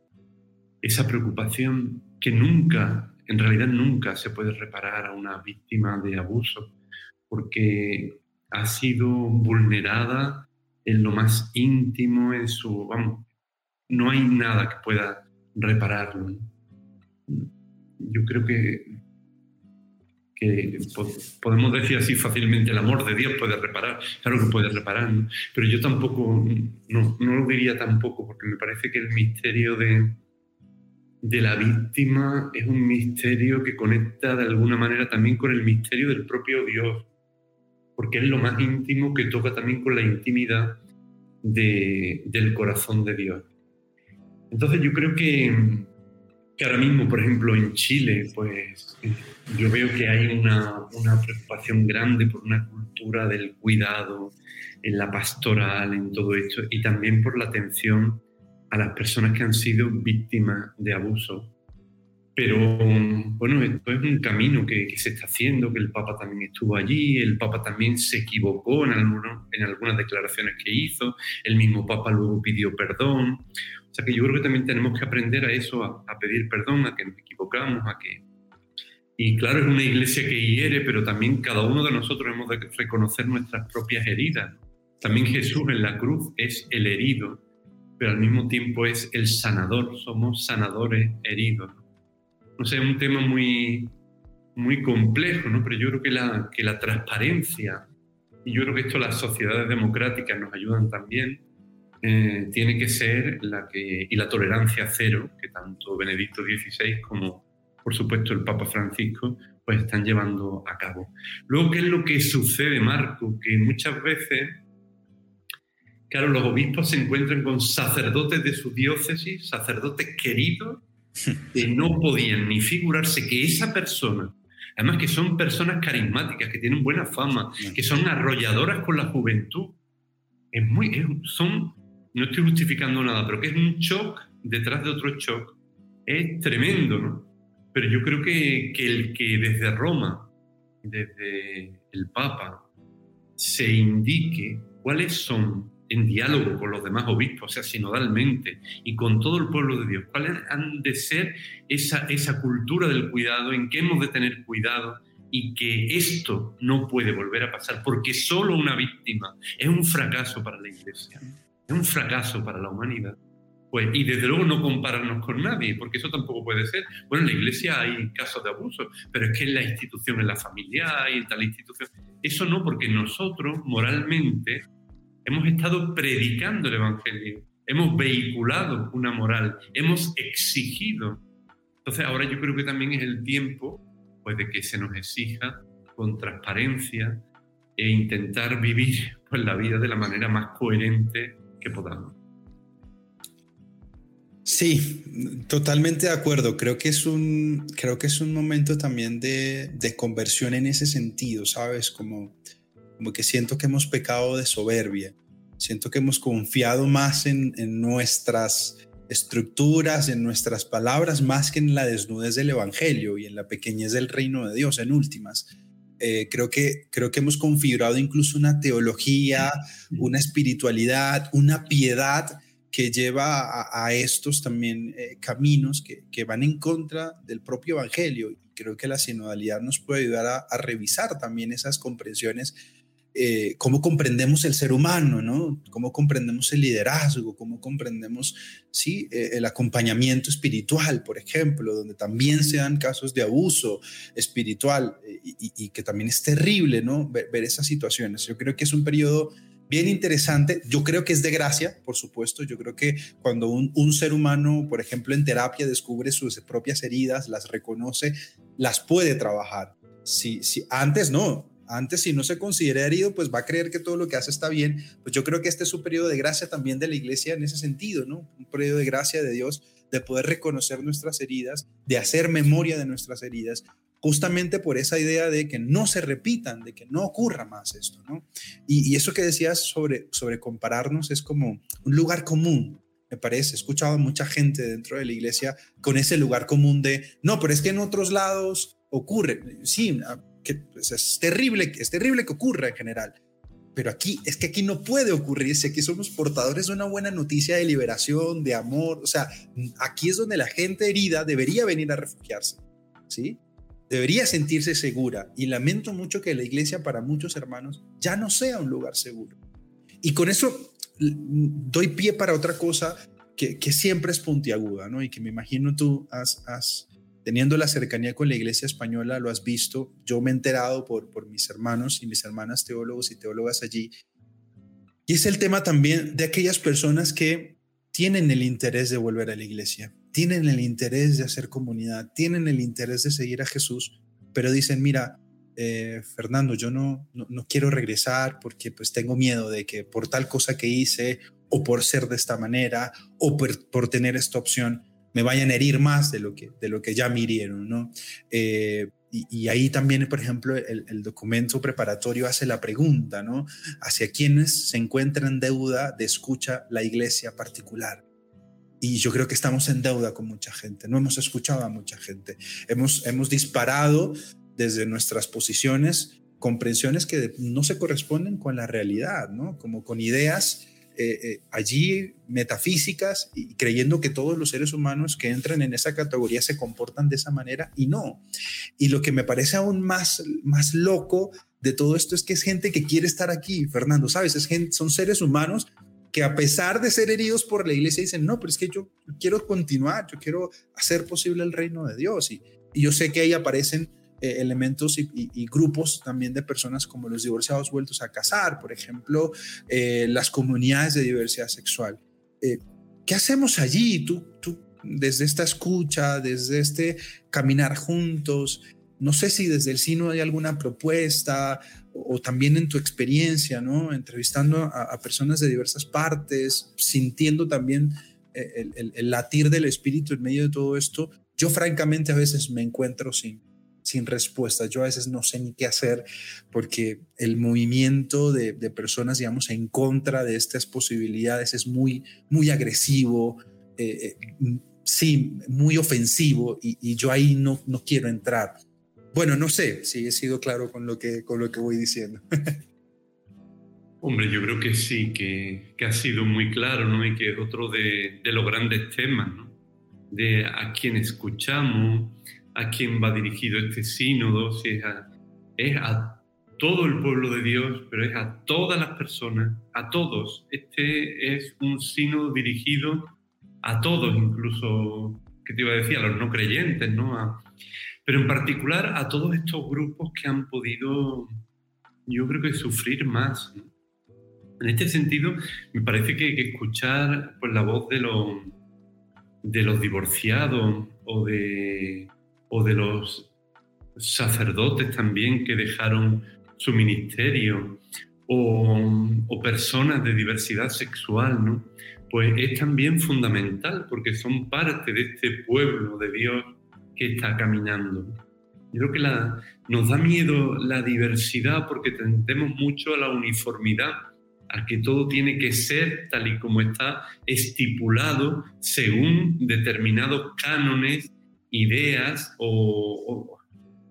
Esa preocupación que nunca, en realidad nunca se puede reparar a una víctima de abuso, porque ha sido vulnerada en lo más íntimo, en su, vamos, no hay nada que pueda repararlo. Yo creo que podemos decir así fácilmente, el amor de Dios puede reparar, claro que puede reparar, pero yo tampoco, no, no lo diría tampoco, porque me parece que el misterio de, de la víctima es un misterio que conecta de alguna manera también con el misterio del propio Dios, porque es lo más íntimo que toca también con la intimidad de, del corazón de Dios. Entonces yo creo que, que ahora mismo, por ejemplo, en Chile, pues yo veo que hay una, una, preocupación grande por una cultura del cuidado en la pastoral, en todo esto, y también por la atención a las personas que han sido víctimas de abuso. Pero bueno, esto es un camino que, que, se está haciendo, que el Papa también estuvo allí, el Papa también se equivocó en, algunos, en algunas declaraciones que hizo, el mismo Papa luego pidió perdón. O sea que yo creo que también tenemos que aprender a eso, a, a pedir perdón, a que nos equivocamos, a que... Y claro, es una iglesia que hiere, pero también cada uno de nosotros hemos de reconocer nuestras propias heridas. También Jesús en la cruz es el herido, pero al mismo tiempo es el sanador, somos sanadores heridos. No sé, es un tema muy, muy complejo, ¿no? pero yo creo que la, que la transparencia, y yo creo que esto las sociedades democráticas nos ayudan también, eh, tiene que ser la que, y la tolerancia cero, que tanto Benedicto XVI como, por supuesto, el Papa Francisco, pues están llevando a cabo. Luego, ¿qué es lo que sucede, Marco? Que muchas veces Claro, los obispos se encuentran con sacerdotes de su diócesis, sacerdotes queridos, que no podían ni figurarse que esa persona, además que son personas carismáticas, que tienen buena fama, que son arrolladoras con la juventud, es muy, son, no estoy justificando nada, pero que es un shock detrás de otro shock, es tremendo, ¿no? Pero yo creo que, que el que desde Roma, desde el Papa, se indique cuáles son en diálogo con los demás obispos, o sea, sinodalmente, y con todo el pueblo de Dios, cuáles han de ser esa, esa cultura del cuidado, en qué hemos de tener cuidado y que esto no puede volver a pasar, porque solo una víctima es un fracaso para la Iglesia, es un fracaso para la humanidad. Pues, y desde luego no compararnos con nadie, porque eso tampoco puede ser. Bueno, en la iglesia hay casos de abuso, pero es que en la institución, en la familia y en tal institución. Eso no, porque nosotros moralmente hemos estado predicando el Evangelio, hemos vehiculado una moral, hemos exigido. Entonces ahora yo creo que también es el tiempo pues, de que se nos exija con transparencia e intentar vivir pues, la vida de la manera más coherente que podamos. Sí, totalmente de acuerdo. Creo que es un, creo que es un momento también de, de conversión en ese sentido, ¿sabes? Como, como que siento que hemos pecado de soberbia. Siento que hemos confiado más en, en nuestras estructuras, en nuestras palabras, más que en la desnudez del Evangelio y en la pequeñez del reino de Dios, en últimas. Eh, creo, que, creo que hemos configurado incluso una teología, una espiritualidad, una piedad que lleva a, estos también eh, caminos que, que, van en contra del propio Evangelio. Y creo que la sinodalidad nos puede ayudar a, a revisar también esas comprensiones, eh, cómo comprendemos el ser humano, ¿no? Cómo comprendemos el liderazgo, cómo comprendemos, sí, eh, el acompañamiento espiritual, por ejemplo, donde también se dan casos de abuso espiritual y, y que también es terrible, ¿no? Ver, ver esas situaciones. Yo creo que es un periodo bien interesante. Yo creo que es de gracia, por supuesto. Yo creo que cuando un, un, ser humano, por ejemplo, en terapia descubre sus propias heridas, las reconoce, las puede trabajar. Si, si antes no, antes si no se considera herido, pues va a creer que todo lo que hace está bien. Pues yo creo que este es un periodo de gracia también de la iglesia en ese sentido, ¿no? Un periodo de gracia de Dios, de poder reconocer nuestras heridas, de hacer memoria de nuestras heridas, justamente por esa idea de que no se repitan, de que no ocurra más esto, ¿no? Y, eso que decías sobre, sobre compararnos es como un lugar común, me parece. He escuchado a mucha gente dentro de la iglesia con ese lugar común de, no, pero es que en otros lados ocurre. Sí, es terrible, es terrible que ocurra en general. Pero aquí, es que aquí no puede ocurrir, si aquí somos portadores de una buena noticia de liberación, de amor, o sea, aquí es donde la gente herida debería venir a refugiarse, ¿sí? debería sentirse segura y lamento mucho que la iglesia para muchos hermanos ya no sea un lugar seguro. Y con eso doy pie para otra cosa que, que siempre es puntiaguda, ¿no? Y que me imagino tú has, has, teniendo la cercanía con la iglesia española, lo has visto. Yo me he enterado por, por mis hermanos y mis hermanas teólogos y teólogas allí. Y es el tema también de aquellas personas que tienen el interés de volver a la iglesia, tienen el interés de hacer comunidad, tienen el interés de seguir a Jesús, pero dicen, mira, eh, Fernando, yo no, no, no, quiero regresar porque pues tengo miedo de que por tal cosa que hice o por ser de esta manera o por, por tener esta opción me vayan a herir más de lo que, de lo que ya me hirieron, ¿no? Eh, y, ahí también, por ejemplo, el, el, documento preparatorio hace la pregunta, ¿no? Hacia quienes se encuentran en deuda de escucha la iglesia particular. Y yo creo que estamos en deuda con mucha gente, no hemos escuchado a mucha gente. Hemos, hemos disparado desde nuestras posiciones comprensiones que no se corresponden con la realidad, ¿no? Como con ideas eh, eh, allí metafísicas y creyendo que todos los seres humanos que entran en esa categoría se comportan de esa manera y no. Y lo que me parece aún más, más loco de todo esto es que es gente que quiere estar aquí, Fernando, ¿sabes? Es gente, son seres humanos que a pesar de ser heridos por la iglesia dicen, no, pero es que yo quiero continuar, yo quiero hacer posible el reino de Dios. Y, y yo sé que ahí aparecen eh, elementos y, y, y, grupos también de personas como los divorciados vueltos a casar, por ejemplo, eh, las comunidades de diversidad sexual. Eh, ¿Qué hacemos allí? Tú, tú, desde esta escucha, desde este caminar juntos, no sé si desde el Sino hay alguna propuesta o, también en tu experiencia, ¿no? Entrevistando a, personas de diversas partes, sintiendo también eh, el, latir del espíritu en medio de todo esto. Yo francamente a veces me encuentro sin, sin respuesta. Yo a veces no sé ni qué hacer porque el movimiento de, personas, digamos, en contra de estas posibilidades es muy, muy agresivo, eh, eh, sí, muy ofensivo y, y, yo ahí no, no quiero entrar. Bueno, no sé si he sido claro con lo que, con lo que voy diciendo. Hombre, yo creo que sí, que, que, ha sido muy claro, ¿no? Y que es otro de, de los grandes temas, ¿no? De a quién escuchamos, a quién va dirigido este sínodo, si es a, es a todo el pueblo de Dios, pero es a todas las personas, a todos. Este es un sínodo dirigido a todos, incluso, ¿qué te iba a decir? A los no creyentes, ¿no? A, pero en particular a todos estos grupos que han podido, yo creo que sufrir más. En este sentido, me parece que, que escuchar pues, la voz de los, de los divorciados o de, o de los sacerdotes también que dejaron su ministerio o, personas de diversidad sexual, ¿no? Pues es también fundamental porque son parte de este pueblo de Dios que está caminando. Yo creo que nos da miedo la diversidad porque tendemos mucho a la uniformidad, a que todo tiene que ser tal y como está estipulado según determinados cánones, ideas o,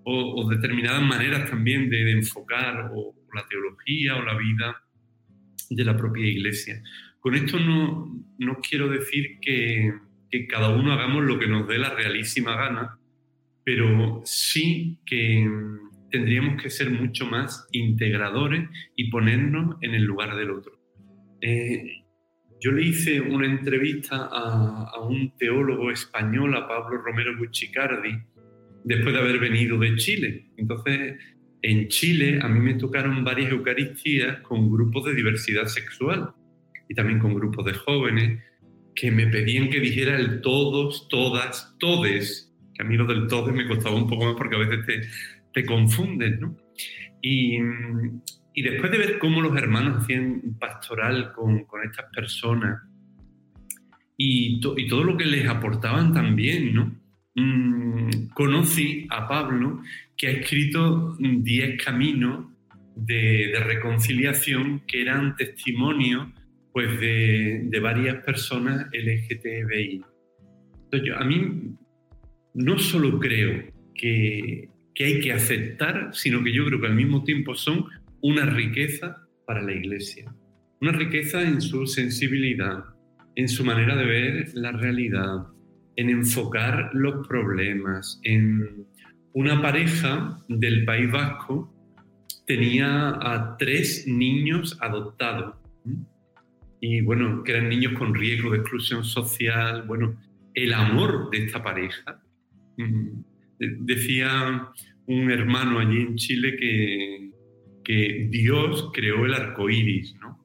o, determinadas maneras también de, enfocar o, la teología o la vida de la propia iglesia. Con esto no, no quiero decir que, que cada uno hagamos lo que nos dé la realísima gana, pero sí que tendríamos que ser mucho más integradores y ponernos en el lugar del otro. Eh, yo le hice una entrevista a, un teólogo español, a Pablo Romero Buccicardi, después de haber venido de Chile. Entonces, en Chile a mí me tocaron varias Eucaristías con grupos de diversidad sexual y también con grupos de jóvenes que me pedían que dijera el todos, todas, todes, que a mí lo del todo me costaba un poco más porque a veces te, te confundes, ¿no? Y, y, después de ver cómo los hermanos hacían pastoral con, con estas personas y, y, todo lo que les aportaban también, ¿no? Mm, conocí a Pablo que ha escrito 10 caminos de, de, reconciliación que eran testimonios pues de, de varias personas LGTBI. Entonces, yo, a mí no solo creo que, que hay que aceptar, sino que yo creo que al mismo tiempo son una riqueza para la Iglesia. Una riqueza en su sensibilidad, en su manera de ver la realidad, en enfocar los problemas, en una pareja del País Vasco tenía a tres niños adoptados y bueno, que eran niños con riesgo de exclusión social, bueno, el amor de esta pareja. Decía un hermano allí en Chile que, que Dios creó el arco iris, ¿no?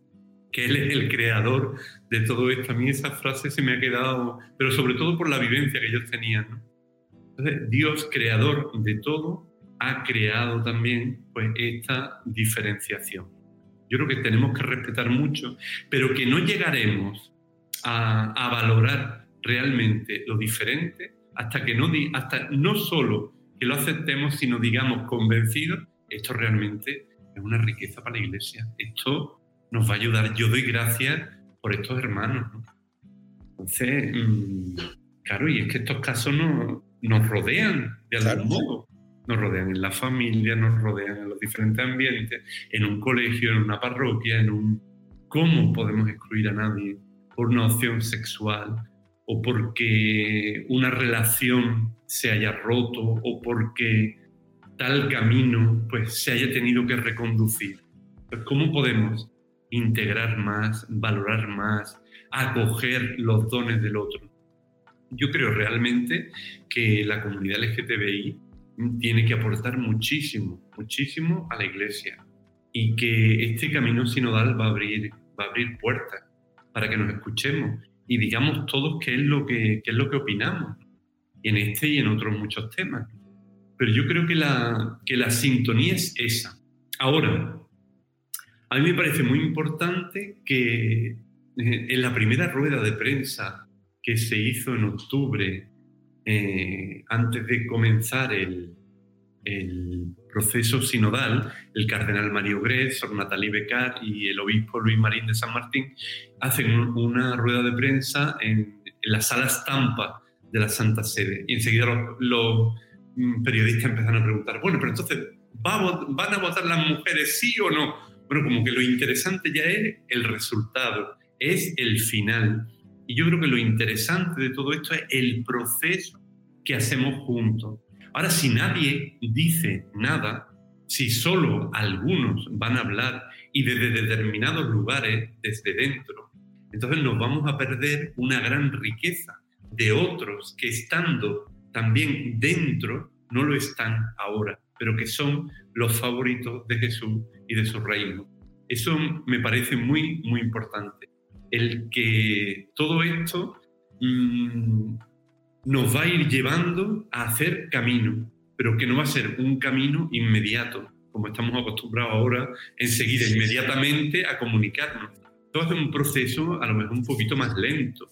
que Él es el creador de todo esto. A mí esa frase se me ha quedado, pero sobre todo por la vivencia que ellos tenían. Entonces, Dios, creador de todo, ha creado también pues, esta diferenciación. Yo creo que tenemos que respetar mucho, pero que no llegaremos a, valorar realmente lo diferente hasta que no, hasta no solo que lo aceptemos, sino digamos convencidos, esto realmente es una riqueza para la iglesia. Esto nos va a ayudar. Yo doy gracias por estos hermanos. Entonces, mm, claro, y es que estos casos nos rodean de algún modo nos rodean en la familia, nos rodean en los diferentes ambientes, en un colegio, en una parroquia, en un... ¿Cómo podemos excluir a nadie por una opción sexual o porque una relación se haya roto o porque tal camino pues se haya tenido que reconducir? Pues, ¿Cómo podemos integrar más, valorar más, acoger los dones del otro? Yo creo realmente que la comunidad LGTBI tiene que aportar muchísimo, muchísimo a la iglesia y que este camino sinodal va a abrir, va a abrir puertas para que nos escuchemos y digamos todos qué es lo que, qué es lo que opinamos en este y en otros muchos temas. Pero yo creo que la, que la sintonía es esa. Ahora, a mí me parece muy importante que eh, en la primera rueda de prensa que se hizo en octubre, eh, antes de comenzar el, el, proceso sinodal, el cardenal Mario Gres, Sor Natalie Becar y el obispo Luis Marín de San Martín hacen una rueda de prensa en, la sala estampa de la Santa Sede. Y enseguida los, mm, periodistas empezaron a preguntar, bueno, pero entonces, ¿van a votar las mujeres sí o no? Bueno, como que lo interesante ya es el resultado, es el final. Y yo creo que lo interesante de todo esto es el proceso que hacemos juntos. Ahora, si nadie dice nada, si solo algunos van a hablar y desde determinados lugares, desde dentro, entonces nos vamos a perder una gran riqueza de otros que estando también dentro no lo están ahora, pero que son los favoritos de Jesús y de su reino. Eso me parece muy, muy importante. El que todo esto mm, nos va a ir llevando a hacer camino, pero que no va a ser un camino inmediato, como estamos acostumbrados ahora enseguida, inmediatamente a comunicarnos. Todo es un proceso a lo mejor un poquito más lento.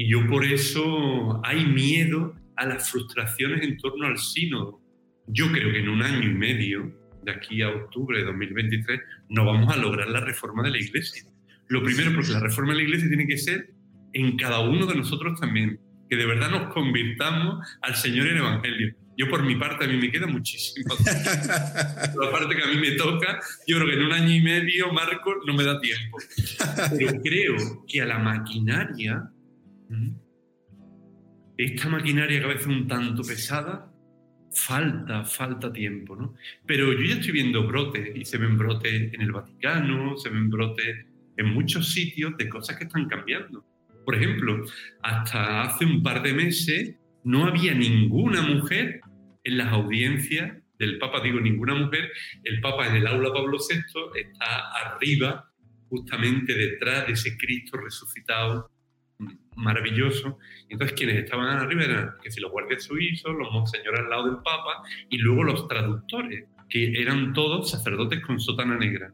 Y yo por eso hay miedo a las frustraciones en torno al sínodo. Yo creo que en un año y medio, de aquí a octubre de 2023, no vamos a lograr la reforma de la Iglesia. Lo primero, porque la reforma de la Iglesia tiene que ser en cada uno de nosotros también, que de verdad nos convirtamos al Señor en Evangelio. Yo por mi parte a mí me queda muchísimo. la parte que a mí me toca, yo creo que en un año y medio, Marco, no me da tiempo. Pero creo que a la maquinaria, esta maquinaria que a veces un tanto pesada, falta, falta tiempo, ¿no? Pero yo ya estoy viendo brotes, y se ven brotes en el Vaticano, se ven brotes en muchos sitios de cosas que están cambiando. Por ejemplo, hasta hace un par de meses no había ninguna mujer en las audiencias del Papa, digo ninguna mujer, el Papa en el aula Pablo VI está arriba, justamente detrás de ese Cristo resucitado maravilloso. Entonces, quienes estaban arriba eran que si los guardias suizos, los monseñores al lado del Papa y luego los traductores, que eran todos sacerdotes con sotana negra.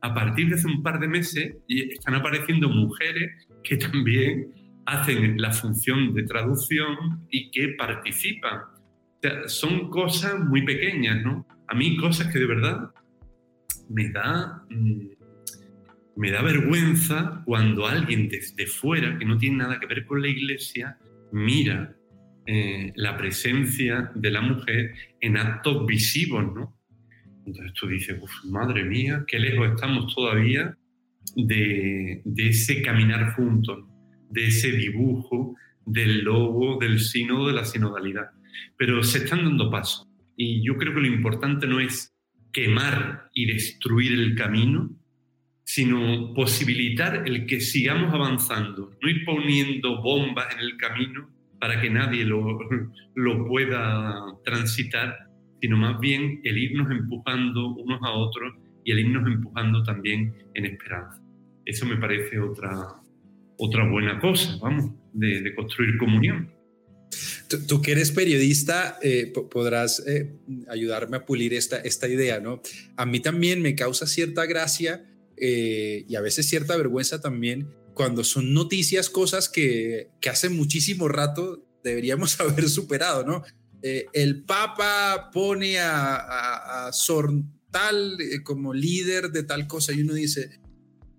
A partir de hace un par de meses están apareciendo mujeres que también hacen la función de traducción y que participan son cosas muy pequeñas, ¿no? A mí cosas que de verdad me da, mm, me da vergüenza cuando alguien desde fuera, que no tiene nada que ver con la iglesia, mira eh, la presencia de la mujer en actos visivos, ¿no? Entonces tú dices, madre mía, qué lejos estamos todavía de, de ese caminar juntos, de ese dibujo del logo, del sínodo, de la sinodalidad pero se están dando pasos. Y yo creo que lo importante no es quemar y destruir el camino, sino posibilitar el que sigamos avanzando, no ir poniendo bombas en el camino para que nadie lo, lo pueda transitar, sino más bien el irnos empujando unos a otros y el irnos empujando también en esperanza. Eso me parece otra, otra buena cosa, vamos, de construir comunión. Tú, que eres periodista, eh, podrás eh, ayudarme a pulir esta, esta idea, ¿no? A mí también me causa cierta gracia eh, y a veces cierta vergüenza también cuando son noticias, cosas que, que hace muchísimo rato deberíamos haber superado, ¿no? el Papa pone a, a, a Sortal como líder de tal cosa y uno dice,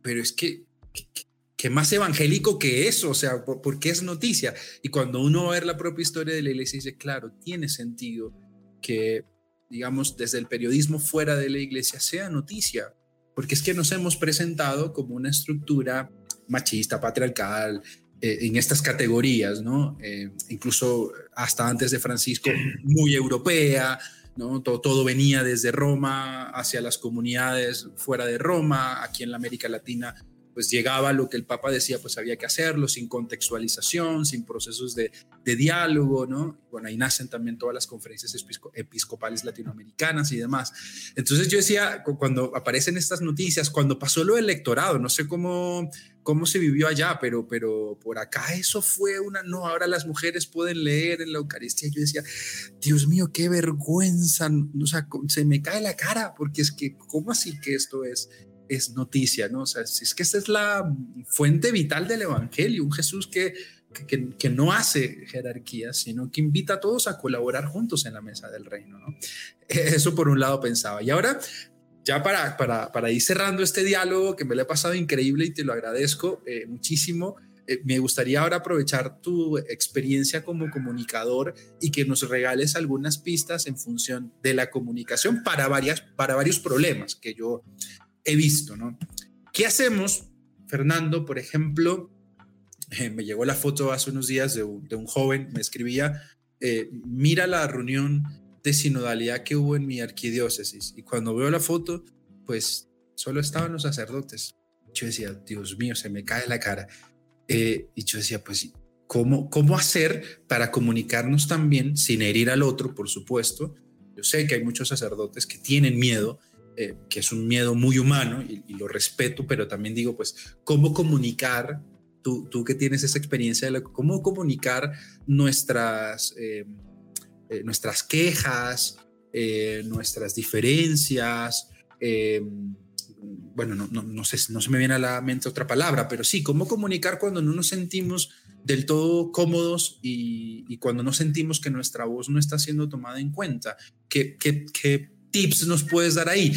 pero es que, que que más evangélico que eso, o sea, porque es noticia. Y cuando uno va a ver la propia historia de la iglesia, dice, claro, tiene sentido que, digamos, desde el periodismo fuera de la iglesia sea noticia, porque es que nos hemos presentado como una estructura machista, patriarcal, eh, en estas categorías, ¿no? Eh, incluso hasta antes de Francisco, muy europea, ¿no? Todo, todo venía desde Roma hacia las comunidades fuera de Roma, aquí en la América Latina pues llegaba lo que el Papa decía, pues había que hacerlo sin contextualización, sin procesos de, diálogo, ¿no? Bueno, ahí nacen también todas las conferencias episcopales latinoamericanas y demás. Entonces yo decía, cuando aparecen estas noticias, cuando pasó lo electorado, no sé cómo, cómo se vivió allá, pero, pero por acá eso fue una, no, ahora las mujeres pueden leer en la Eucaristía. Yo decía, Dios mío, qué vergüenza, o sea, se me cae la cara, porque es que, ¿cómo así que esto es? Es noticia, ¿no? O sea, si es que esta es la fuente vital del Evangelio, un Jesús que que, no hace jerarquías, sino que invita a todos a colaborar juntos en la mesa del reino. ¿no? Eso por un lado pensaba. Y ahora, ya para, para, para ir cerrando este diálogo, que me lo he pasado increíble y te lo agradezco eh, muchísimo, eh, me gustaría ahora aprovechar tu experiencia como comunicador y que nos regales algunas pistas en función de la comunicación para, varias, para varios problemas que yo he visto. ¿no? ¿Qué hacemos, Fernando, por ejemplo? me llegó la foto hace unos días de un, joven, me escribía, eh, mira la reunión de sinodalidad que hubo en mi arquidiócesis. Y cuando veo la foto, pues solo estaban los sacerdotes. Yo decía, Dios mío, se me cae la cara. Eh, y yo decía, pues, ¿cómo, ¿cómo hacer para comunicarnos también sin herir al otro, por supuesto? Yo sé que hay muchos sacerdotes que tienen miedo, eh, que es un miedo muy humano y, lo respeto, pero también digo, pues, ¿cómo comunicar tú, tú que tienes esa experiencia de cómo comunicar nuestras, eh, eh, nuestras quejas, nuestras diferencias, bueno, no, no, no, sé, no se me viene a la mente otra palabra, pero sí, cómo comunicar cuando no nos sentimos del todo cómodos y, y cuando no sentimos que nuestra voz no está siendo tomada en cuenta. ¿Qué, qué, qué tips nos puedes dar ahí?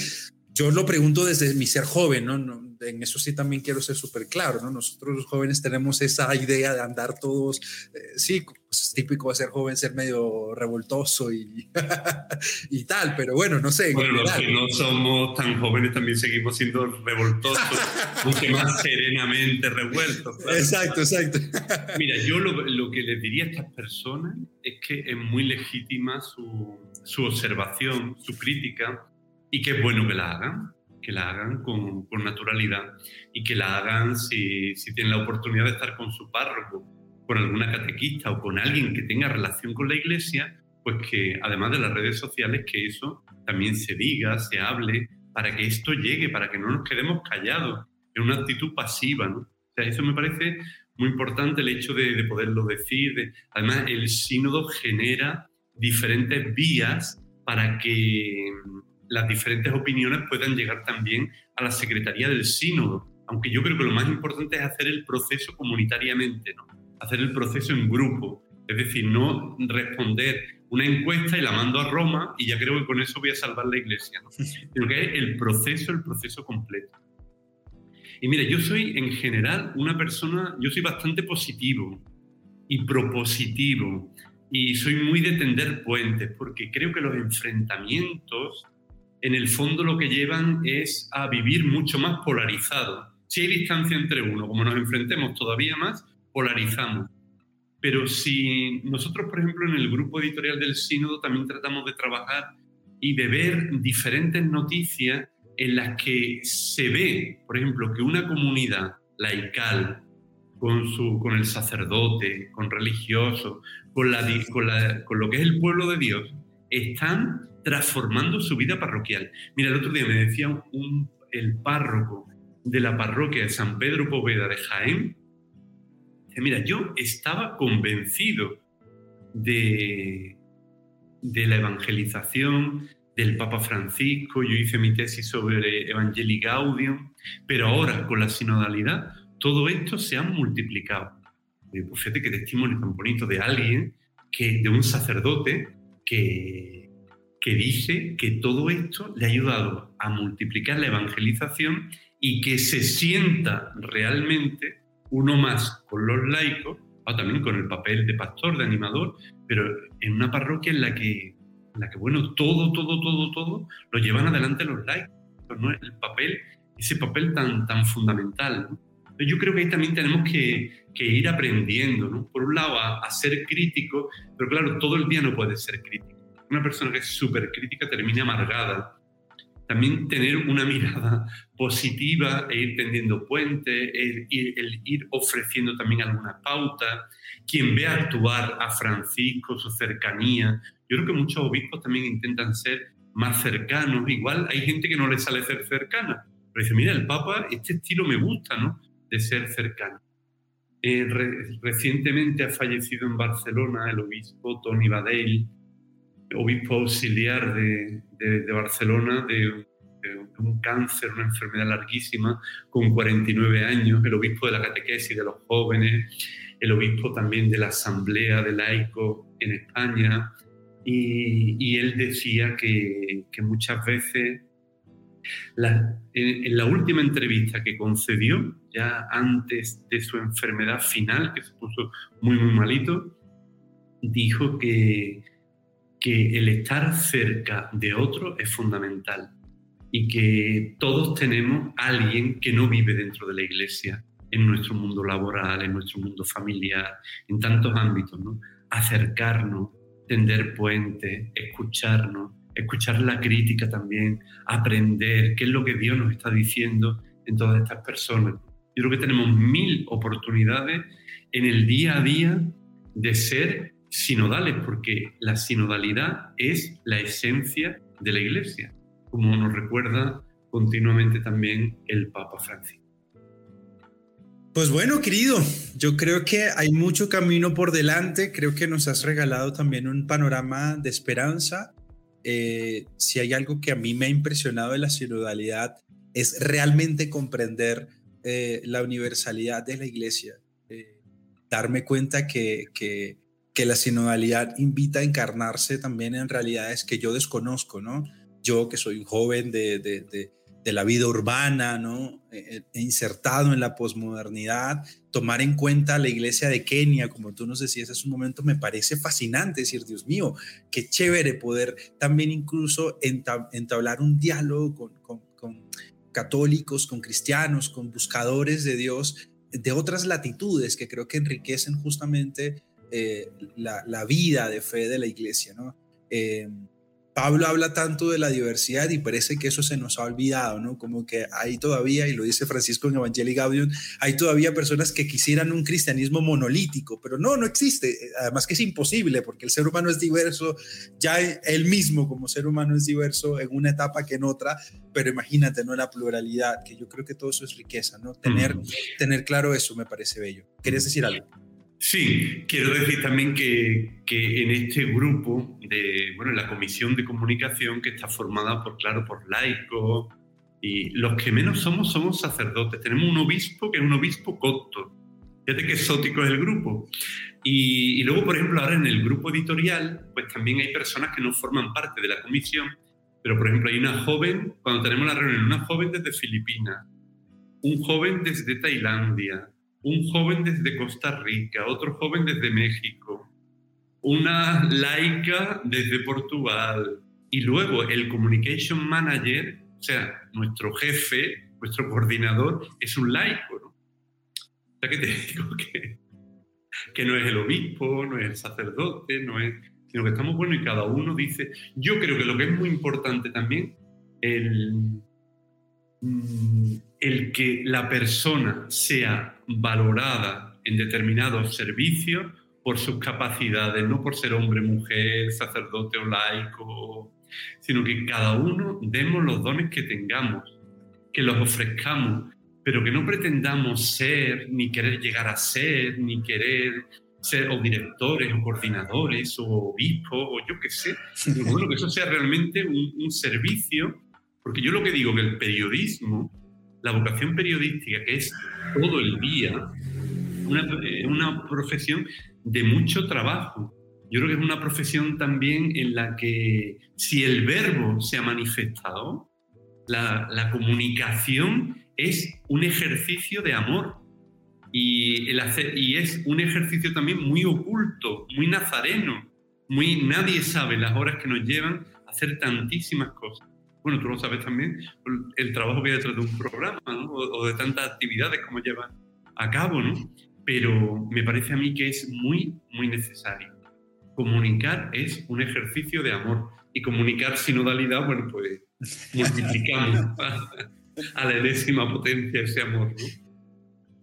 Yo lo pregunto desde mi ser joven, ¿no? no en eso sí también quiero ser súper claro, ¿no? Nosotros los jóvenes tenemos esa idea de andar todos, eh, sí, pues es típico de ser joven, ser medio revoltoso y, y tal, pero bueno, no sé. Bueno, los que no somos tan jóvenes también seguimos siendo revoltosos, aunque más serenamente revueltos. Exacto, exacto. Mira, yo lo, lo, que les diría a estas personas es que es muy legítima su, su observación, su crítica, y que es bueno que la hagan que la hagan con, con naturalidad y que la hagan si, si, tienen la oportunidad de estar con su párroco, con alguna catequista o con alguien que tenga relación con la iglesia, pues que además de las redes sociales, que eso también se diga, se hable, para que esto llegue, para que no nos quedemos callados en una actitud pasiva. ¿no? O sea, eso me parece muy importante el hecho de, de poderlo decir. además, el sínodo genera diferentes vías para que las diferentes opiniones puedan llegar también a la Secretaría del Sínodo. Aunque yo creo que lo más importante es hacer el proceso comunitariamente, ¿no? hacer el proceso en grupo. Es decir, no responder una encuesta y la mando a Roma y ya creo que con eso voy a salvar la iglesia, ¿no? sino que es el proceso, el proceso completo. Y mire, yo soy en general una persona, yo soy bastante positivo y propositivo y soy muy de tender puentes porque creo que los enfrentamientos en el fondo lo que llevan es a vivir mucho más polarizado. Si hay distancia entre uno, como nos enfrentemos todavía más, polarizamos. Pero si nosotros, por ejemplo, en el grupo editorial del Sínodo también tratamos de trabajar y de ver diferentes noticias en las que se ve, por ejemplo, que una comunidad laical, con, su, con el sacerdote, con religiosos, con, la, con, la, con lo que es el pueblo de Dios, están transformando su vida parroquial. Mira, el otro día me decía un, el párroco de la parroquia de San Pedro Poveda de Jaén, mira, yo estaba convencido de, de la evangelización del Papa Francisco, yo hice mi tesis sobre Evangelii Gaudium, pero ahora con la sinodalidad todo esto se ha multiplicado. Pues fíjate qué testimonio tan bonito de alguien, que, de un sacerdote que que dice que todo esto le ha ayudado a multiplicar la evangelización y que se sienta realmente uno más con los laicos, o también con el papel de pastor, de animador, pero en una parroquia en la que, en la que bueno, todo, todo, todo, todo lo llevan adelante los laicos, ¿no? el papel, ese papel tan, tan fundamental. Yo creo que ahí también tenemos que, que ir aprendiendo, por un lado, a, a ser crítico, pero claro, todo el día no puede ser crítico una persona que es súper crítica termina amargada. también tener una mirada positiva e ir tendiendo puentes, el, ir ofreciendo también algunas pautas. Quien ve actuar a Francisco, su cercanía, yo creo que muchos obispos también intentan ser más cercanos. Igual hay gente que no le sale ser cercana, pero dice, mira, el Papa, este estilo me gusta, ¿no? De ser cercano. Eh, recientemente ha fallecido en Barcelona el obispo Tony Badell, obispo auxiliar de, Barcelona, de, un cáncer, una enfermedad larguísima, con 49 años, el obispo de la catequesis de los jóvenes, el obispo también de la Asamblea de Laicos en España, y, él decía que, que muchas veces en, la última entrevista que concedió, ya antes de su enfermedad final, que se puso muy, muy malito, dijo que, que el estar cerca de otro es fundamental y que todos tenemos alguien que no vive dentro de la iglesia, en nuestro mundo laboral, en nuestro mundo familiar, en tantos ámbitos, ¿no? Acercarnos, tender puentes, escucharnos, escuchar la crítica también, aprender qué es lo que Dios nos está diciendo en todas estas personas. Yo creo que tenemos mil oportunidades en el día a día de ser sinodales, porque la sinodalidad es la esencia de la Iglesia, como nos recuerda continuamente también el Papa Francisco. Pues bueno, querido, yo creo que hay mucho camino por delante, creo que nos has regalado también un panorama de esperanza. Eh, si hay algo que a mí me ha impresionado de la sinodalidad es realmente comprender eh, la universalidad de la iglesia, eh, darme cuenta que, que, que, la sinodalidad invita a encarnarse también en realidades que yo desconozco, ¿no? Yo que soy un joven de, de, de la vida urbana, ¿no? E, e, insertado en la posmodernidad, tomar en cuenta la iglesia de Kenia, como tú nos decías hace un momento, me parece fascinante decir, Dios mío, qué chévere poder también incluso entablar un diálogo con, católicos, con cristianos, con buscadores de Dios de otras latitudes que creo que enriquecen justamente eh, la, vida de fe de la iglesia, ¿no? Eh, Pablo habla tanto de la diversidad y parece que eso se nos ha olvidado, ¿no? Como que hay todavía, y lo dice Francisco en Evangelii Gaudium, hay todavía personas que quisieran un cristianismo monolítico, pero no, no existe. Además que es imposible porque el ser humano es diverso, ya él mismo como ser humano es diverso en una etapa que en otra, pero imagínate, ¿no? La pluralidad, que yo creo que todo eso es riqueza, ¿no? Tener, tener claro eso me parece bello. ¿Querías decir algo? Sí, quiero decir también que, que, en este grupo de, bueno, la comisión de comunicación que está formada por, claro, por laicos y los que menos somos somos sacerdotes. Tenemos un obispo que es un obispo copto. Fíjate qué exótico es el grupo. Y, y, luego, por ejemplo, ahora en el grupo editorial, pues también hay personas que no forman parte de la comisión, pero por ejemplo hay una joven, cuando tenemos la reunión, una joven desde Filipinas, un joven desde Tailandia, un joven desde Costa Rica, otro joven desde México, una laica desde Portugal y luego el communication manager, o sea, nuestro jefe, nuestro coordinador, es un laico. ¿no? O sea que te digo que, que no es el obispo, no es el sacerdote, no es, sino que estamos buenos y cada uno dice, yo creo que lo que es muy importante también, el, el que la persona sea valorada en determinados servicios por sus capacidades, no por ser hombre, mujer, sacerdote o laico, sino que cada uno demos los dones que tengamos, que los ofrezcamos, pero que no pretendamos ser, ni querer llegar a ser, ni querer ser o directores o coordinadores o obispos o yo qué sé, bueno, que eso sea realmente un, un servicio, porque yo lo que digo que el periodismo la vocación periodística, que es todo el día, una, una profesión de mucho trabajo. Yo creo que es una profesión también en la que si el verbo se ha manifestado, la, la comunicación es un ejercicio de amor y, el hacer, y es un ejercicio también muy oculto, muy nazareno, muy nadie sabe las horas que nos llevan a hacer tantísimas cosas bueno, tú lo sabes también, el trabajo que hay detrás de un programa o, de tantas actividades como llevan a cabo, ¿no? Pero me parece a mí que es muy, muy necesario. Comunicar es un ejercicio de amor y comunicar sinodalidad, bueno, pues multiplicamos a la enésima potencia ese amor.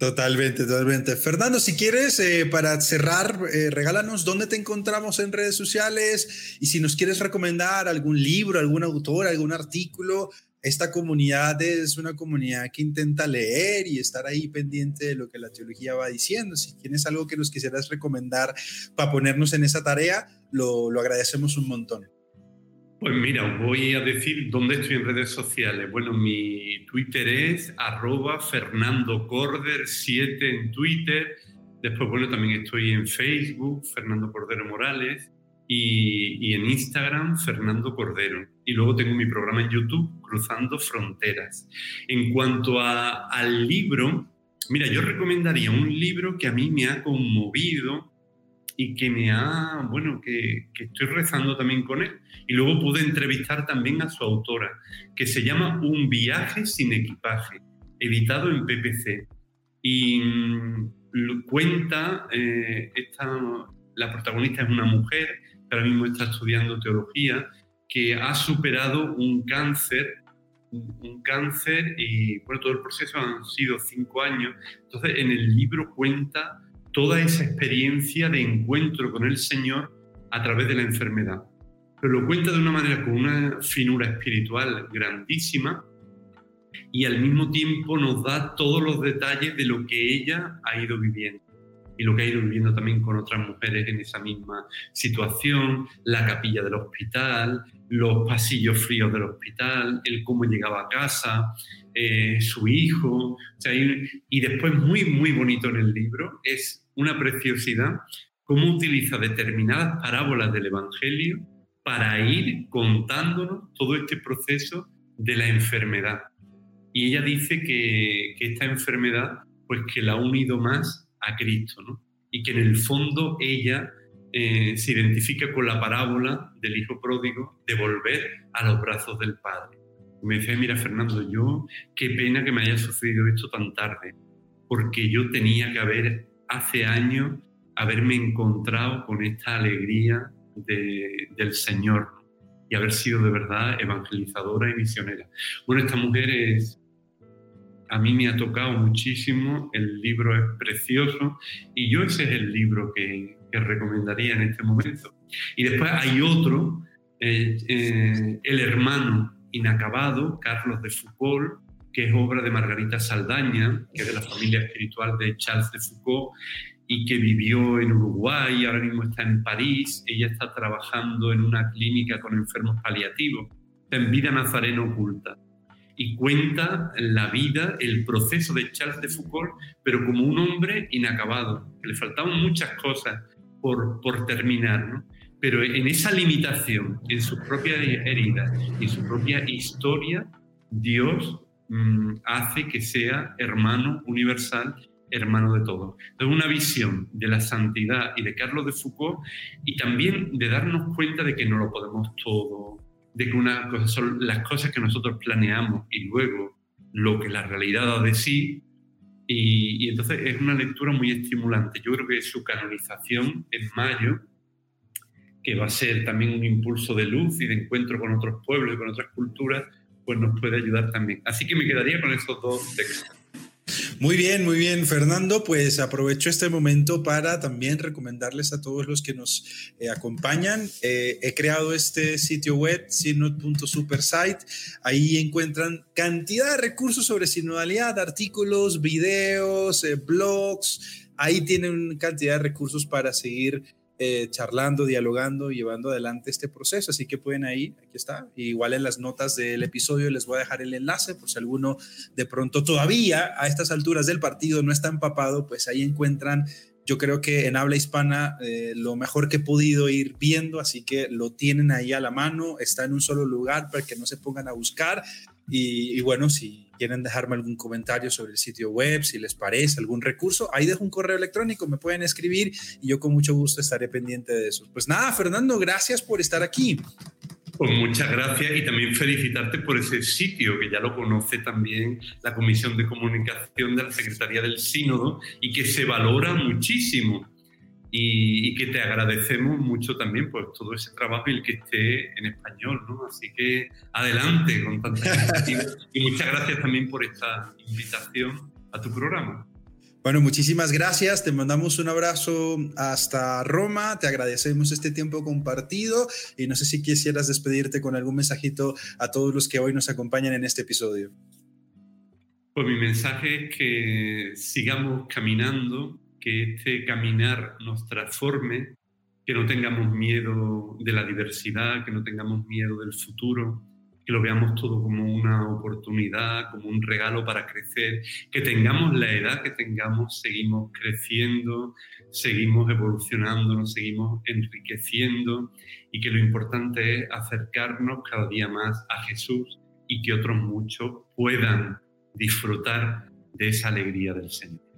Totalmente, totalmente. Fernando, si quieres, eh, para cerrar, eh, regálanos dónde te encontramos en redes sociales y si nos quieres recomendar algún libro, algún autor, algún artículo. Esta comunidad es una comunidad que intenta leer y estar ahí pendiente de lo que la teología va diciendo. Si tienes algo que nos quisieras recomendar para ponernos en esa tarea, lo, lo agradecemos un montón. Pues mira, os voy a decir dónde estoy en redes sociales. Bueno, mi Twitter es arroba Fernando Corder 7 en Twitter. Después, bueno, también estoy en Facebook, Fernando Cordero Morales, y, en Instagram, Fernando Cordero. Y luego tengo mi programa en YouTube, Cruzando Fronteras. En cuanto al libro, mira, yo recomendaría un libro que a mí me ha conmovido y que me ha, bueno, que, estoy rezando también con él. Y luego pude entrevistar también a su autora, que se llama Un viaje sin equipaje, editado en PPC. Y mm, cuenta, eh, esta, la protagonista es una mujer que ahora mismo está estudiando teología, que ha superado un cáncer un cáncer y bueno, todo el proceso han sido cinco años. Entonces, en el libro cuenta toda esa experiencia de encuentro con el Señor a través de la enfermedad. Pero lo cuenta de una manera con una finura espiritual grandísima y al mismo tiempo nos da todos los detalles de lo que ella ha ido viviendo y lo que ha ido viviendo también con otras mujeres en esa misma situación, la capilla del hospital, los pasillos fríos del hospital, el cómo llegaba a casa, eh, su hijo. y después muy, muy bonito en el libro es una preciosidad cómo utiliza determinadas parábolas del Evangelio para ir contándonos todo este proceso de la enfermedad. Y ella dice que, esta enfermedad, pues que la ha unido más a Cristo, ¿no? Y que en el fondo ella eh, se identifica con la parábola del hijo pródigo de volver a los brazos del Padre. me decía, mira Fernando, yo qué pena que me haya sucedido esto tan tarde, porque yo tenía que haber hace años haberme encontrado con esta alegría del Señor y haber sido de verdad evangelizadora y misionera. Bueno, esta mujer es, a mí me ha tocado muchísimo, el libro es precioso y yo ese es el libro que, recomendaría en este momento. Y después hay otro, eh, eh, El hermano inacabado, Carlos de Foucault, que es obra de Margarita Saldaña, que es de la familia espiritual de Charles de Foucault y que vivió en Uruguay, ahora mismo está en París, ella está trabajando en una clínica con enfermos paliativos, en vida nazarena oculta y cuenta la vida, el proceso de Charles de Foucault, pero como un hombre inacabado, le faltaban muchas cosas por, por terminar, ¿no? pero en esa limitación, en su propia herida y su propia historia, Dios Mm, hace que sea hermano universal, hermano de todos. Es una visión de la santidad y de Carlos de Foucault y también de darnos cuenta de que no lo podemos todo, de que una cosa son las cosas que nosotros planeamos y luego lo que la realidad da de sí. Y, y entonces es una lectura muy estimulante. Yo creo que su canonización en mayo que va a ser también un impulso de luz y de encuentro con otros pueblos y con otras culturas, pues nos puede ayudar también. Así que me quedaría con esos dos textos. Muy bien, muy bien, Fernando. Pues aprovecho este momento para también recomendarles a todos los que nos eh, acompañan. Eh, he creado este sitio web, synod.supersite. Ahí encuentran cantidad de recursos sobre sinodalidad, artículos, videos, eh, blogs. Ahí tienen cantidad de recursos para seguir eh, charlando, dialogando, llevando adelante este proceso. Así que pueden ahí, aquí está. Igual en las notas del episodio les voy a dejar el enlace por si alguno de pronto todavía a estas alturas del partido no está empapado, pues ahí encuentran yo creo que en habla hispana eh, lo mejor que he podido ir viendo, así que lo tienen ahí a la mano, está en un solo lugar para que no se pongan a buscar. y bueno, si quieren dejarme algún comentario sobre el sitio web, si les parece, algún recurso, ahí dejo un correo electrónico, me pueden escribir y yo con mucho gusto estaré pendiente de eso. Pues nada, Fernando, gracias por estar aquí. Pues muchas gracias y también felicitarte por ese sitio que ya lo conoce también la Comisión de Comunicación de la Secretaría del Sínodo y que se valora muchísimo. Y, que te agradecemos mucho también por todo ese trabajo y el que esté en español, ¿no? Así que adelante con tanta y muchas gracias también por esta invitación a tu programa. Bueno, muchísimas gracias. Te mandamos un abrazo hasta Roma. Te agradecemos este tiempo compartido y no sé si quisieras despedirte con algún mensajito a todos los que hoy nos acompañan en este episodio. Pues mi mensaje es que sigamos caminando, que este caminar nos transforme, que no tengamos miedo de la diversidad, que no tengamos miedo del futuro, que lo veamos todo como una oportunidad, como un regalo para crecer, que tengamos la edad que tengamos, seguimos creciendo, seguimos evolucionando, nos seguimos enriqueciendo y que lo importante es acercarnos cada día más a Jesús y que otros muchos puedan disfrutar de esa alegría del Señor.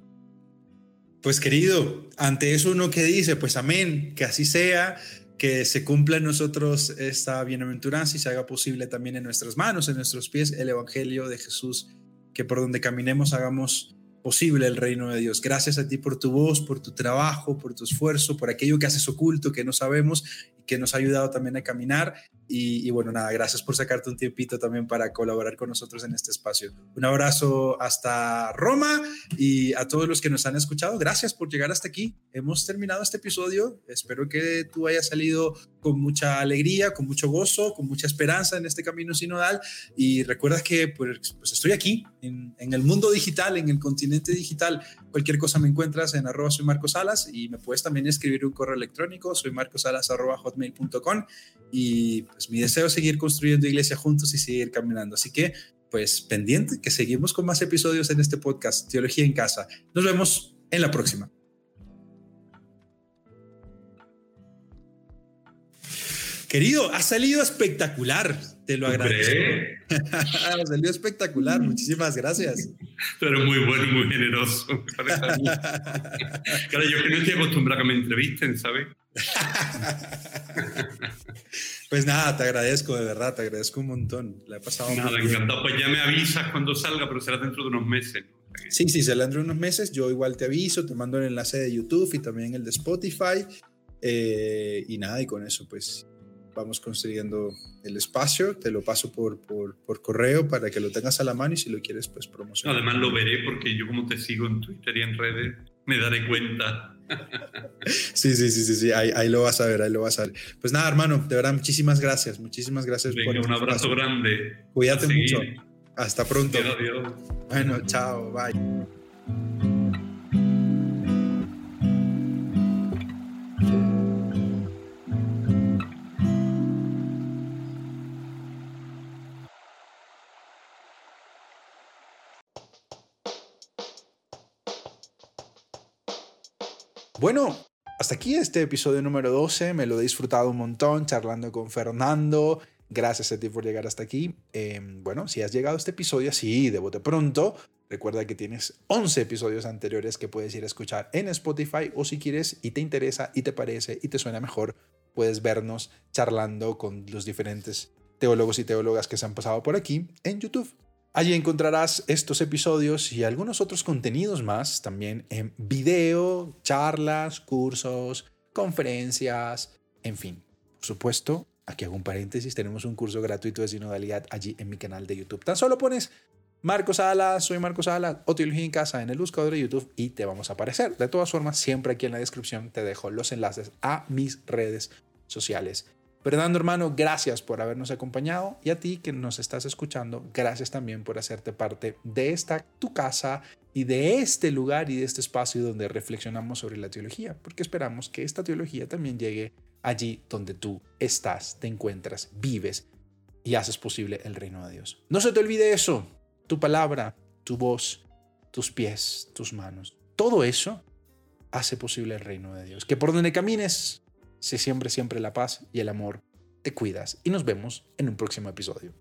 Pues querido, ante eso uno que dice, pues amén, que así sea, que se cumpla en nosotros esta bienaventuranza y se haga posible también en nuestras manos, en nuestros pies, el Evangelio de Jesús, que por donde caminemos hagamos posible el reino de Dios. Gracias a ti por tu voz, por tu trabajo, por tu esfuerzo, por aquello que haces oculto, que no sabemos que nos ha ayudado también a caminar y, bueno, nada, gracias por sacarte un tiempito también para colaborar con nosotros en este espacio. Un abrazo hasta Roma y a todos los que nos han escuchado, gracias por llegar hasta aquí. Hemos terminado este episodio. Espero que tú hayas salido con mucha alegría, con mucho gozo, con mucha esperanza en este camino sinodal. Y recuerda que pues, pues estoy aquí en, en, el mundo digital, en el continente digital. Cualquier cosa me encuentras en arroba soy Marcos Salas y me puedes también escribir un correo electrónico, soy arroba hotmail.com y pues mi deseo es seguir construyendo iglesia juntos y seguir caminando. Así que pues pendiente que seguimos con más episodios en este podcast, Teología en Casa. Nos vemos en la próxima. Querido, ha salido espectacular. Te lo agradezco. ha salido espectacular. Muchísimas gracias. Eres muy bueno y muy generoso. claro, yo que no estoy acostumbrado a que me entrevisten, ¿sabes? pues nada, te agradezco, de verdad, te agradezco un montón. Le ha pasado Nada, encantado. Pues ya me avisas cuando salga, pero será dentro de unos meses. Sí, sí, será dentro de unos meses. Yo igual te aviso, te mando el enlace de YouTube y también el de Spotify. Eh, y nada, y con eso pues vamos construyendo el espacio. Te lo paso por, por, por, correo para que lo tengas a la mano y si lo quieres pues promocionar. Además lo veré porque yo como te sigo en Twitter y en redes me daré cuenta. Sí, sí, sí, sí, sí. Ahí, ahí, lo vas a ver, ahí lo vas a ver. Pues nada, hermano, de verdad, muchísimas gracias, muchísimas gracias. Venga, por un abrazo grande. Cuídate mucho. Hasta pronto. adiós. Bueno, chao, bye. Hasta aquí este episodio número 12. Me lo he disfrutado un montón charlando con Fernando. Gracias a ti por llegar hasta aquí. Em, bueno, si has llegado a este episodio así de bote pronto, recuerda que tienes 11 episodios anteriores que puedes ir a escuchar en Spotify o si quieres y te interesa y te parece y te suena mejor, puedes vernos charlando con los diferentes teólogos y teólogas que se han pasado por aquí en YouTube. Allí encontrarás estos episodios y algunos otros contenidos más, también en video, charlas, cursos, conferencias, en fin. Por supuesto, aquí hago un paréntesis, tenemos un curso gratuito de sinodalidad allí en mi canal de YouTube. Tan solo pones Marcos Salas, soy Marcos Salas o Teología en Casa en el buscador de YouTube y te vamos a aparecer. De todas formas, siempre aquí en la descripción te dejo los enlaces a mis redes sociales. Fernando hermano, gracias por habernos acompañado y a ti que nos estás escuchando, gracias también por hacerte parte de esta tu casa y de este lugar y de este espacio donde reflexionamos sobre la teología, porque esperamos que esta teología también llegue allí donde tú estás, te encuentras, vives y haces posible el reino de Dios. No se te olvide eso, tu palabra, tu voz, tus pies, tus manos, todo eso hace posible el reino de Dios. Que por donde camines se siempre, siempre la paz y el amor. Te cuidas y nos vemos en un próximo episodio.